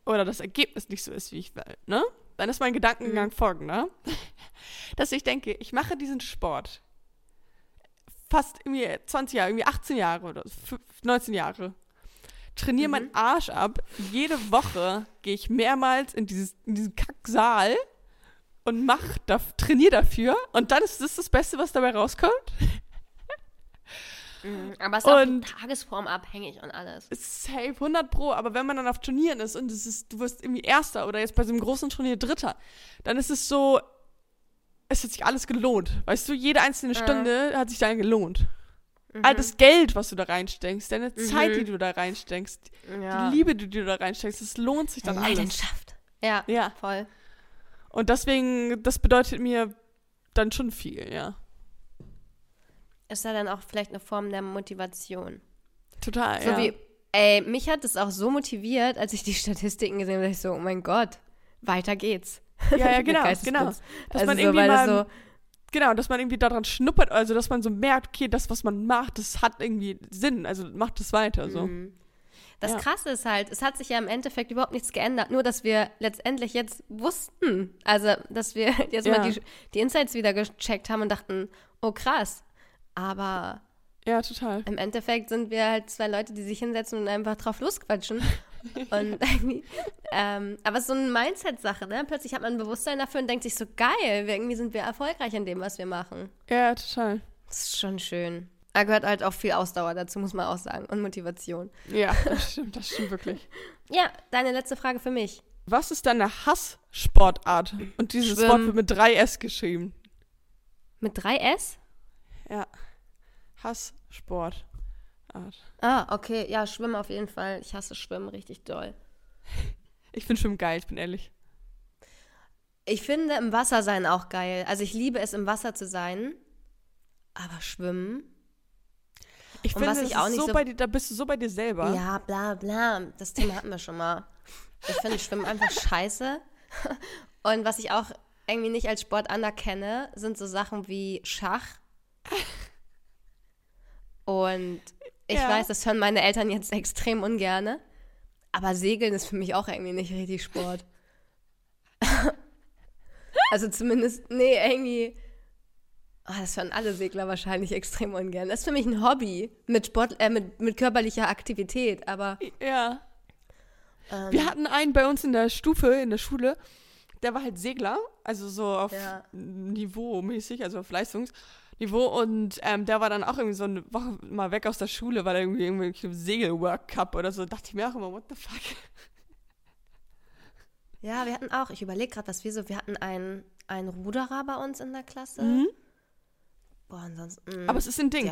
oder das Ergebnis nicht so ist, wie ich will, ne? Dann ist mein Gedankengang folgender, dass ich denke, ich mache diesen Sport fast irgendwie 20 Jahre, irgendwie 18 Jahre oder fü- 19 Jahre. Trainiere meinen Arsch ab. Jede Woche gehe ich mehrmals in, dieses, in diesen Kacksaal und mach da, trainiere dafür. Und dann ist das das Beste, was dabei rauskommt. Mhm. Aber es ist auch Und- tagesformabhängig und alles. Ist safe 100 pro. Aber wenn man dann auf Turnieren ist und es ist, du wirst irgendwie Erster oder jetzt bei so einem großen Turnier Dritter, dann ist es so, es hat sich alles gelohnt. Weißt du, jede einzelne Ja. Stunde hat sich dann gelohnt. Mhm. All das Geld, was du da reinsteckst, deine Zeit, Mhm. die du da reinsteckst, ja. die Liebe, die du da reinsteckst, das lohnt sich dann alles. Leidenschaft. Ja, Ja. voll. Und deswegen, das bedeutet mir dann schon viel, ja. Ist ja dann auch vielleicht eine Form der Motivation. Total, So ja. wie, ey, mich hat es auch so motiviert, als ich die Statistiken gesehen habe, dass ich so, oh mein Gott, weiter geht's. ja, ja, genau, genau. Dass also man so, irgendwie das mal, so, genau, dass man irgendwie daran schnuppert, also dass man so merkt, okay, das, was man macht, das hat irgendwie Sinn, also macht es weiter, so. Mhm. Das Ja. Krasse ist halt, es hat sich ja im Endeffekt überhaupt nichts geändert, nur dass wir letztendlich jetzt wussten, also dass wir jetzt Ja. mal die, die Insights wieder gecheckt haben und dachten, oh krass. Aber Ja, total. im Endeffekt sind wir halt zwei Leute, die sich hinsetzen und einfach drauf losquatschen. und ähm, aber es ist so eine Mindset-Sache, ne? Plötzlich hat man ein Bewusstsein dafür und denkt sich so, geil, irgendwie sind wir erfolgreich in dem, was wir machen. Ja, total. Das ist schon schön. Da gehört halt auch viel Ausdauer dazu, muss man auch sagen. Und Motivation. Ja, das stimmt, das stimmt wirklich. Ja, deine letzte Frage für mich. Was ist deine Hasssportart? Und dieses Schwimmen. Wort wird mit 3S geschrieben. Mit 3S? Ja. Hasssportart. Ah, okay. Ja, Schwimmen auf jeden Fall. Ich hasse Schwimmen richtig doll. Ich finde Schwimmen geil, ich bin ehrlich. Ich finde im Wasser sein auch geil. Also ich liebe es, im Wasser zu sein. Aber Schwimmen? Ich Und finde, was ich auch nicht so so- bei dir, da bist du so bei dir selber. Ja, bla bla. Das Thema hatten wir schon mal. Ich finde Schwimmen einfach scheiße. Und was ich auch irgendwie nicht als Sport anerkenne, sind so Sachen wie Schach. Und ich Ja. weiß, das hören meine Eltern jetzt extrem ungerne. Aber Segeln ist für mich auch irgendwie nicht richtig Sport. also zumindest, nee, irgendwie. Oh, das hören alle Segler wahrscheinlich extrem ungern. Das ist für mich ein Hobby mit Sport, äh, mit, mit körperlicher Aktivität, aber Ja. ähm, Wir hatten einen bei uns in der Stufe, in der Schule, der war halt Segler, also so auf Ja. Niveau mäßig, also auf Leistungs. Niveau und ähm, der war dann auch irgendwie so eine Woche mal weg aus der Schule, weil er irgendwie irgendwie Segel-Work Cup oder so. dachte ich mir auch immer, what the fuck? Ja, wir hatten auch, ich überlege gerade, was wir so, wir hatten einen, einen Ruderer bei uns in der Klasse. Mhm. Boah, ansonsten. Aber es ist ein Ding.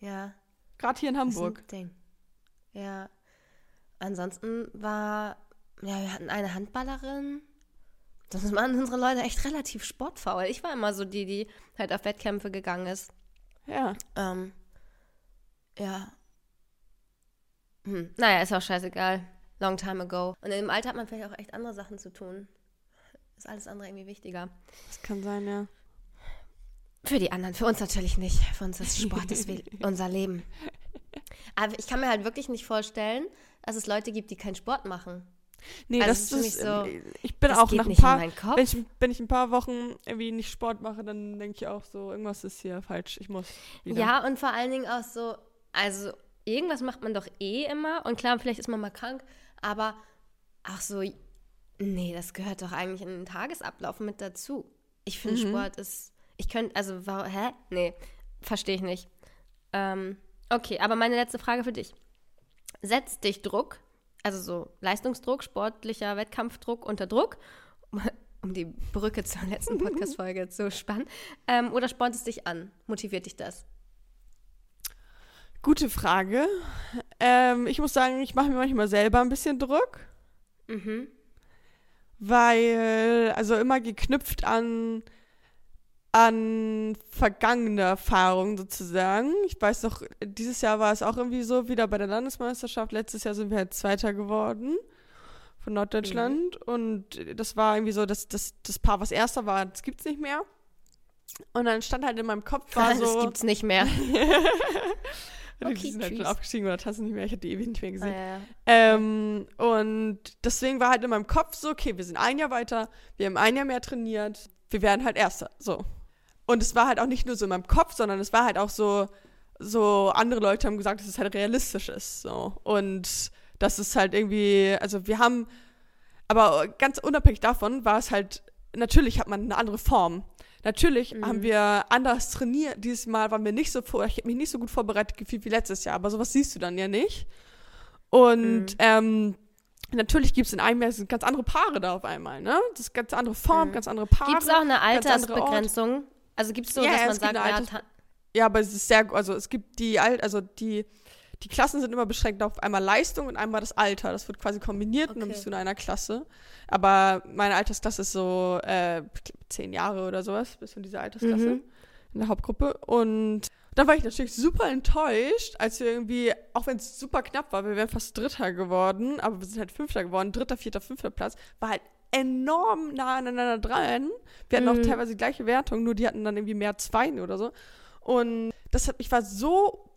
Ja, Gerade hier in ist Hamburg. ein Ding. Ja. Ansonsten war, ja, wir hatten eine Handballerin. Das waren unsere Leute echt relativ sportfaul. Ich war immer so die, die halt auf Wettkämpfe gegangen ist. Ja. Ähm, ja. Hm. Naja, ist auch scheißegal. Long time ago. Und im Alter hat man vielleicht auch echt andere Sachen zu tun. Ist alles andere irgendwie wichtiger. Das kann sein, ja. Für die anderen, für uns natürlich nicht. Für uns ist Sport ist unser Leben. Aber ich kann mir halt wirklich nicht vorstellen, dass es Leute gibt, die keinen Sport machen. Nee, Also das es ist ist, so, äh, ich bin das auch nach ein paar, wenn ich, wenn ich ein paar Wochen irgendwie nicht Sport mache, dann denke ich auch so, irgendwas ist hier falsch, ich muss wieder. Ja, und vor allen Dingen auch so, also irgendwas macht man doch eh immer. Und klar, vielleicht ist man mal krank, aber ach so, nee, das gehört doch eigentlich in den Tagesablauf mit dazu. Ich finde, Mhm. Sport ist, ich könnte, also, wa- hä? Nee, verstehe ich nicht. Ähm, okay, aber meine letzte Frage für dich. Setzt dich Druck, also so Leistungsdruck, sportlicher Wettkampfdruck unter Druck, um die Brücke zur letzten Podcast-Folge zu spannen, ähm, oder spornt es dich an? Motiviert dich das? Gute Frage. Ähm, ich muss sagen, ich mache mir manchmal selber ein bisschen Druck, Mhm. weil, also immer geknüpft an, an vergangene Erfahrungen sozusagen. Ich weiß noch, dieses Jahr war es auch irgendwie so, wieder bei der Landesmeisterschaft. Letztes Jahr sind wir halt Zweiter geworden von Norddeutschland. Und das war irgendwie so, dass das, das Paar, was Erster war, das gibt's nicht mehr. Und dann stand halt in meinem Kopf, war das so. gibt's nicht mehr. die Okay, sind halt schon aufgestiegen oder tanzen nicht mehr. Ich hatte die ewig nicht mehr Ah, gesehen. ja, ja. Ähm, und deswegen war halt in meinem Kopf so, okay, wir sind ein Jahr weiter, wir haben ein Jahr mehr trainiert, wir werden halt Erster. So. Und es war halt auch nicht nur so in meinem Kopf, sondern es war halt auch so, so andere Leute haben gesagt, dass es halt realistisch ist. So. Und dass es halt irgendwie, also wir haben, aber ganz unabhängig davon war es halt, natürlich hat man eine andere Form. Natürlich Mhm. haben wir anders trainiert. Dieses Mal waren wir nicht so vor, ich habe mich nicht so gut vorbereitet gefühlt wie letztes Jahr, aber sowas siehst du dann ja nicht. Und Mhm. ähm, natürlich gibt es in einem Jahr ganz andere Paare da auf einmal, ne? Das ist ganz andere Form, Mhm. ganz andere Paare. Gibt es auch eine. Altersbegrenzung? Also gibt es so, Ja, dass ja, man sagt, ja, Alters- ta- Ja, aber es ist sehr, also es gibt die Alt, also die, die Klassen sind immer beschränkt auf einmal Leistung und einmal das Alter. Das wird quasi kombiniert und dann Okay. bist du in einer Klasse. Aber meine Altersklasse ist so äh, zehn Jahre oder sowas, bis in dieser Altersklasse Mhm. in der Hauptgruppe. Und dann war ich natürlich super enttäuscht, als wir irgendwie, auch wenn es super knapp war, wir wären fast Dritter geworden, aber wir sind halt Fünfter geworden, dritter, vierter, fünfter Platz, war halt enorm nah aneinander dran. Wir hatten auch Mhm. teilweise die gleiche Wertung, nur die hatten dann irgendwie mehr Zweien oder so. Und das hat, ich war so,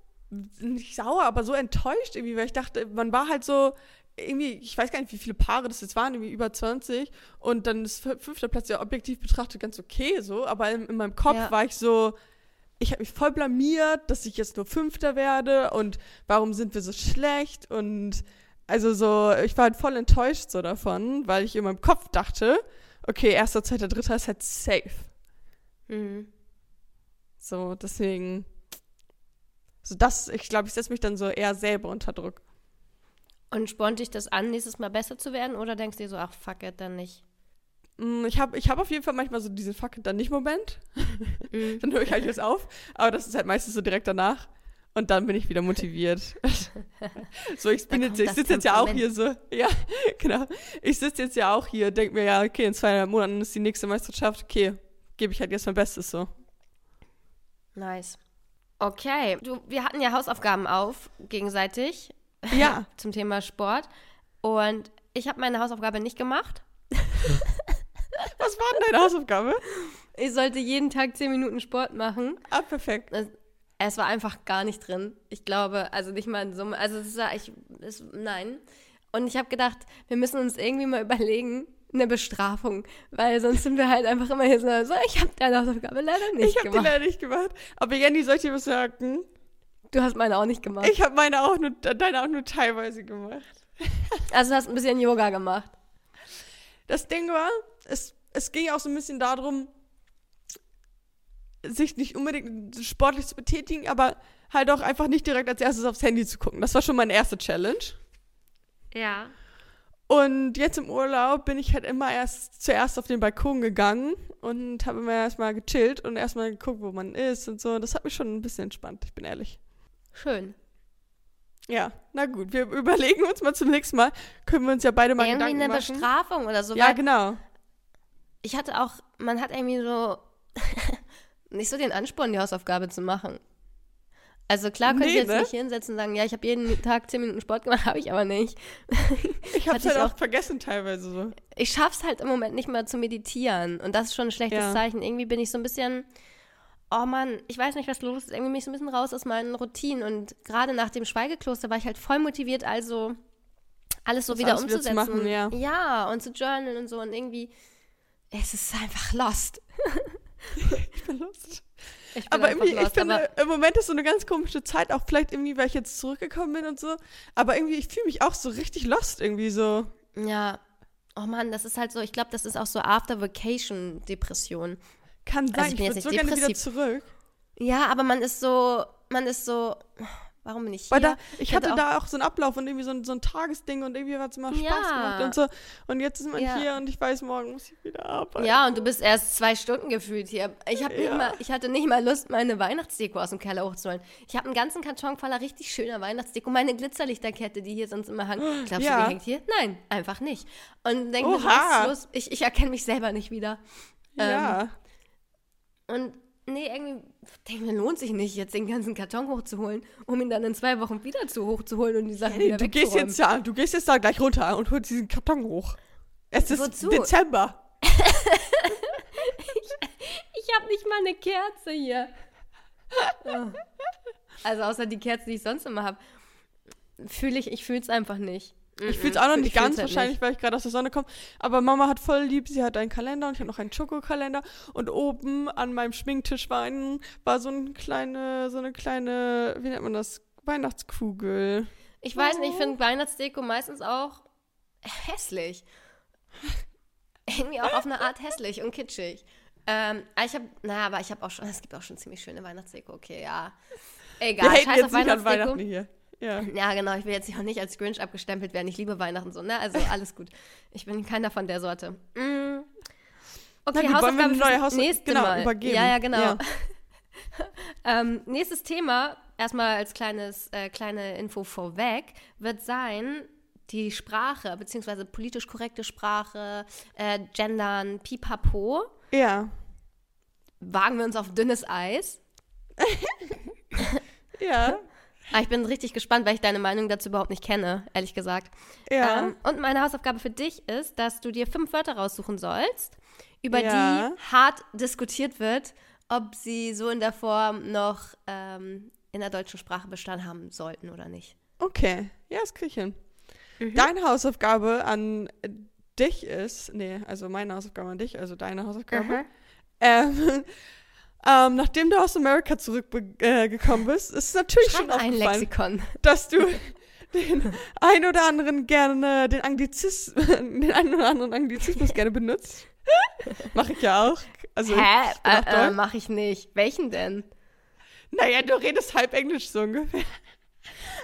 nicht sauer, aber so enttäuscht irgendwie, weil ich dachte, man war halt so, irgendwie, ich weiß gar nicht, wie viele Paare das jetzt waren, irgendwie über 20. Und dann ist fü- fünfter Platz ja objektiv betrachtet ganz okay so, aber in, in meinem Kopf Ja. war ich so, ich habe mich voll blamiert, dass ich jetzt nur Fünfter werde und warum sind wir so schlecht und also so, ich war halt voll enttäuscht so davon, weil ich in meinem Kopf dachte, okay, erster, zweiter, dritter ist halt safe. Mhm. So, deswegen, so das, ich glaube, ich setze mich dann so eher selber unter Druck. Und spornt dich das an, nächstes Mal besser zu werden? Oder denkst du dir so, ach, fuck it, dann nicht? Mm, Ich habe ich hab auf jeden Fall manchmal so diesen Fuck it dann nicht Moment. Mhm. Dann höre ich halt jetzt auf. Aber das ist halt meistens so direkt danach. Und dann bin ich wieder motiviert. so, ich bin jetzt, ich sitze jetzt ja auch hier so. Ja, genau. Ich sitze jetzt ja auch hier, denke mir, ja, okay, in zwei Monaten ist die nächste Meisterschaft. Okay, gebe ich halt jetzt mein Bestes so. Nice. Okay, du, wir hatten ja Hausaufgaben auf, gegenseitig, Ja. zum Thema Sport. Und ich habe meine Hausaufgabe nicht gemacht. Was war denn deine Hausaufgabe? Ich sollte jeden Tag 10 Minuten Sport machen. Ah, perfekt. Es, war einfach gar nicht drin. Ich glaube, also nicht mal in Summe. Also es war, ich, es, nein. Und ich habe gedacht, wir müssen uns irgendwie mal überlegen, eine Bestrafung. Weil sonst sind wir halt einfach immer hier so, so ich habe deine Hausaufgabe leider nicht ich habe die gemacht. leider nicht gemacht. Aber Jenny, soll ich dir was sagen? Du hast meine auch nicht gemacht. Ich habe meine auch nur, deine auch nur teilweise gemacht. also du hast ein bisschen Yoga gemacht. Das Ding war, es, es ging auch so ein bisschen darum, sich nicht unbedingt sportlich zu betätigen, aber halt auch einfach nicht direkt als erstes aufs Handy zu gucken. Das war schon meine erste Challenge. Ja. Und jetzt im Urlaub bin ich halt immer erst zuerst auf den Balkon gegangen und habe immer erstmal gechillt und erstmal geguckt, wo man ist und so. Das hat mich schon ein bisschen entspannt, ich bin ehrlich. Schön. Ja, na gut, wir überlegen uns mal zum nächsten Mal. Können wir uns ja beide mal Irgendwie Gedanken eine machen. Bestrafung oder so. Ja, genau. ich hatte auch, man hat irgendwie so nicht so den Ansporn, die Hausaufgabe zu machen. Also klar könnte ich Nee, jetzt ne? nicht hinsetzen und sagen, ja, ich habe jeden Tag zehn Minuten Sport gemacht, habe ich aber nicht. Ich hab's Hatte halt ich auch vergessen teilweise so. Ich schaff's halt im Moment nicht mal zu meditieren und das ist schon ein schlechtes Ja. Zeichen. Irgendwie bin ich so ein bisschen, oh Mann, ich weiß nicht, was los ist. Irgendwie bin ich so ein bisschen raus aus meinen Routinen und gerade nach dem Schweigekloster war ich halt voll motiviert, also alles so Das wieder alles wieder zu umzusetzen. machen, ja. ja, und zu journalen und so und irgendwie, es ist einfach lost. Ich bin Lust. Ich bin Aber irgendwie, ich lost, finde, aber im Moment ist so eine ganz komische Zeit, auch vielleicht irgendwie, weil ich jetzt zurückgekommen bin und so. Aber irgendwie, ich fühle mich auch so richtig lost irgendwie so. ja, oh Mann, das ist halt so, ich glaube, das ist auch so After Vacation Depression. Kann sein, Also ich ich, bin jetzt so nicht gerne wieder depressiv. zurück. Ja, aber man ist so, man ist so, warum bin ich hier? Weil da, ich hätte hatte auch- da auch so einen Ablauf und irgendwie so ein, so ein Tagesding und irgendwie hat es immer Spaß Ja. gemacht und so. Und jetzt ist man Ja. hier und ich weiß, morgen muss ich wieder arbeiten. Ja, und du bist erst zwei Stunden gefühlt hier. Ich, hab nicht Ja. mal, ich hatte nicht mal Lust, meine Weihnachtsdeko aus dem Keller hochzuholen. Ich habe einen ganzen Karton voller richtig schöner Weihnachtsdeko. Meine Glitzerlichterkette, die hier sonst immer hangt. Glaubst du, die hängt hier? Nein, einfach nicht. Und denke mir, was ist los? Ich, ich erkenne mich selber nicht wieder. Ja. Und nee, irgendwie denke mir, lohnt sich nicht, jetzt den ganzen Karton hochzuholen, um ihn dann in zwei Wochen wieder zu hochzuholen und die Sachen Hey, wieder du gehst jetzt ja, du gehst jetzt da gleich runter und holst diesen Karton hoch. Es ist Wozu? Dezember. Ich habe nicht mal eine Kerze hier. Oh. Also außer die Kerze, die ich sonst immer habe, fühle ich, ich fühle es einfach nicht. Ich fühle es auch noch Ich nicht ganz, halt wahrscheinlich, weil ich gerade aus der Sonne komme. Aber Mama hat voll lieb, sie hat einen Kalender und ich habe noch einen Schokokalender. Und oben an meinem Schminktisch war, ein, war so, eine kleine, so eine kleine, wie nennt man das? Weihnachtskugel. Ich weiß nicht, ich finde Weihnachtsdeko meistens auch hässlich. Irgendwie auch auf eine Art hässlich und kitschig. Ähm, ich habe, naja, aber ich habe auch schon, es gibt auch schon ziemlich schöne Weihnachtsdeko. Okay, ja. Egal, Wir scheiß jetzt auf nicht Weihnachtsdeko. Weihnachten hier. Ja. Ja, genau, ich will jetzt auch nicht als Grinch abgestempelt werden. Ich liebe Weihnachten so, ne? Also alles gut. Ich bin keiner von der Sorte. Mm. Okay, gut, wollen wir eine neue genau, Mal. übergeben. Ja, ja, genau. Ja. ähm, nächstes Thema, erstmal als kleines, äh, kleine Info vorweg, wird sein, die Sprache, beziehungsweise politisch korrekte Sprache, äh, Gendern, Pipapo. Ja. Wagen wir uns auf dünnes Eis. Ja. Aber ich bin richtig gespannt, weil ich deine Meinung dazu überhaupt nicht kenne, ehrlich gesagt. Ja. Ähm, und meine Hausaufgabe für dich ist, dass du dir fünf Wörter raussuchen sollst, über Ja. die hart diskutiert wird, ob sie so in der Form noch ähm, in der deutschen Sprache Bestand haben sollten oder nicht. Okay. Ja, das krieg ich hin. Mhm. Deine Hausaufgabe an dich ist, nee, also meine Hausaufgabe an dich, also deine Hausaufgabe. Mhm. Ähm, ähm, nachdem du aus Amerika zurückgekommen äh, bist, ist es natürlich schon Schreib ein aufgefallen, Lexikon. dass du den ein oder anderen gerne, den Anglizis, den einen oder anderen Anglizismus gerne benutzt. Mache ich ja auch. Also, Hä? Äh, äh, Deutsch. mach ich nicht. Welchen denn? Naja, du redest halb Englisch so ungefähr.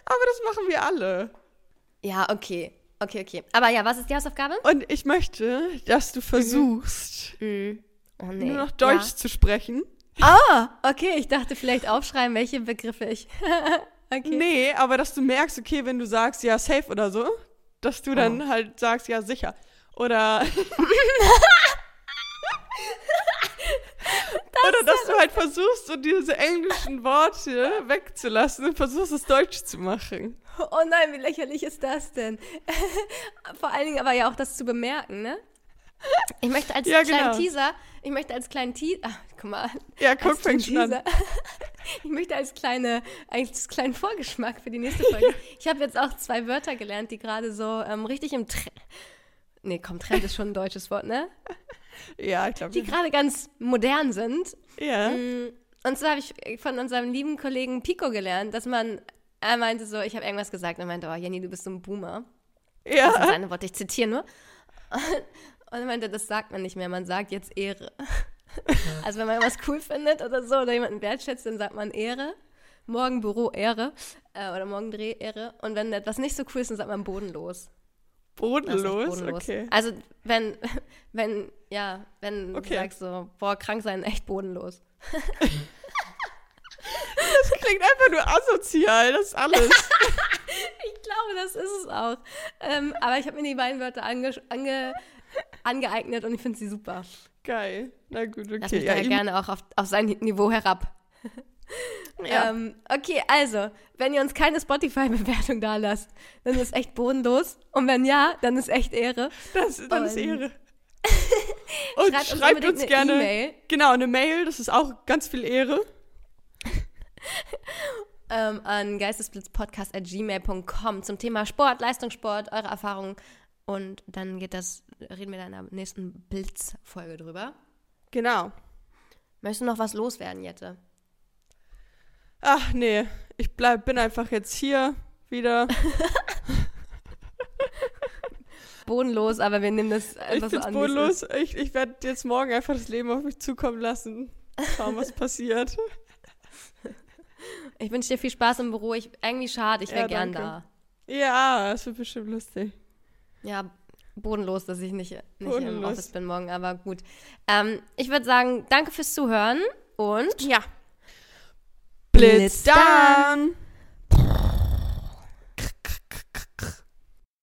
Aber das machen wir alle. Ja, okay. Okay, okay. Aber ja, was ist die Hausaufgabe? Und ich möchte, dass du versuchst, Mhm. Oh nee. nur noch Deutsch zu sprechen. Ah, okay. Ich dachte vielleicht aufschreiben, welche Begriffe ich. okay. Nee, aber dass du merkst, okay, wenn du sagst, ja, safe oder so, dass du dann Oh. halt sagst, ja, sicher. Oder. oder dass du halt versuchst, so diese englischen Worte wegzulassen und versuchst, es deutsch zu machen. Oh nein, wie lächerlich ist das denn? Vor allen Dingen aber ja auch das zu bemerken, ne? Ich möchte als Ja, kleinen genau. Teaser, ich möchte als kleinen Teaser, ach, guck mal, Ja, guck, fängt schon an. Ich möchte als kleine, als kleinen Vorgeschmack für die nächste Folge. Ich habe jetzt auch zwei Wörter gelernt, die gerade so ähm, richtig im Trend, nee, komm, Trend ist schon ein deutsches Wort, ne? Ja, ich glaube. Die gerade ganz modern sind. Ja. Mm, Und zwar habe ich von unserem lieben Kollegen Pico gelernt, dass man, er meinte so, ich habe irgendwas gesagt und er meinte, oh Jenny, du bist so ein Boomer. Das sind Ja. seine Worte, ich zitiere nur. Und er meinte, das sagt man nicht mehr, man sagt jetzt Ehre. Also wenn man was cool findet oder so oder jemanden wertschätzt, dann sagt man Ehre. Morgen Büro Ehre äh, oder morgen Dreh Ehre. Und wenn etwas nicht so cool ist, dann sagt man bodenlos. Echt Bodenlos? Okay. Also wenn, wenn, ja, wenn Okay. du sagst so, boah, krank sein, echt bodenlos. Das klingt einfach nur asozial, das ist alles. Ich glaube, das ist es auch. Ähm, aber ich habe mir die beiden Wörter ange, ange, angeeignet und ich finde sie super. Geil. Na gut, okay. Lass mich ja, da gerne auch auf, auf sein Niveau herab. ja. Ähm, okay, also, wenn ihr uns keine Spotify-Bewertung da lasst, dann ist echt bodenlos. Und wenn ja, dann ist echt Ehre. das, dann ist Ehre. Und Schreibt schreibt, uns unbedingt uns eine gerne. E-Mail. Genau, eine Mail, das ist auch ganz viel Ehre. ähm, an geistesblitzpodcast.gmail.com zum Thema Sport, Leistungssport, eure Erfahrungen. Und dann geht das, reden wir dann in der nächsten Blitz-Folge drüber. Genau. Möchtest du noch was loswerden, Jette? Ach nee, ich bleib, bin einfach jetzt hier wieder. Bodenlos, aber wir nehmen das Ich einfach so bin's an. es bodenlos. Ich, ich werde jetzt morgen einfach das Leben auf mich zukommen lassen. Schauen, was passiert. Ich wünsche dir viel Spaß im Büro. Ich, irgendwie schade, ich wäre Ja, gern danke. da. Ja, das wird bestimmt lustig. Ja, bodenlos, dass ich nicht, nicht im. Office bin morgen, aber gut. Ähm, ich würde sagen, danke fürs Zuhören und Ja. Blitz Blitz dann!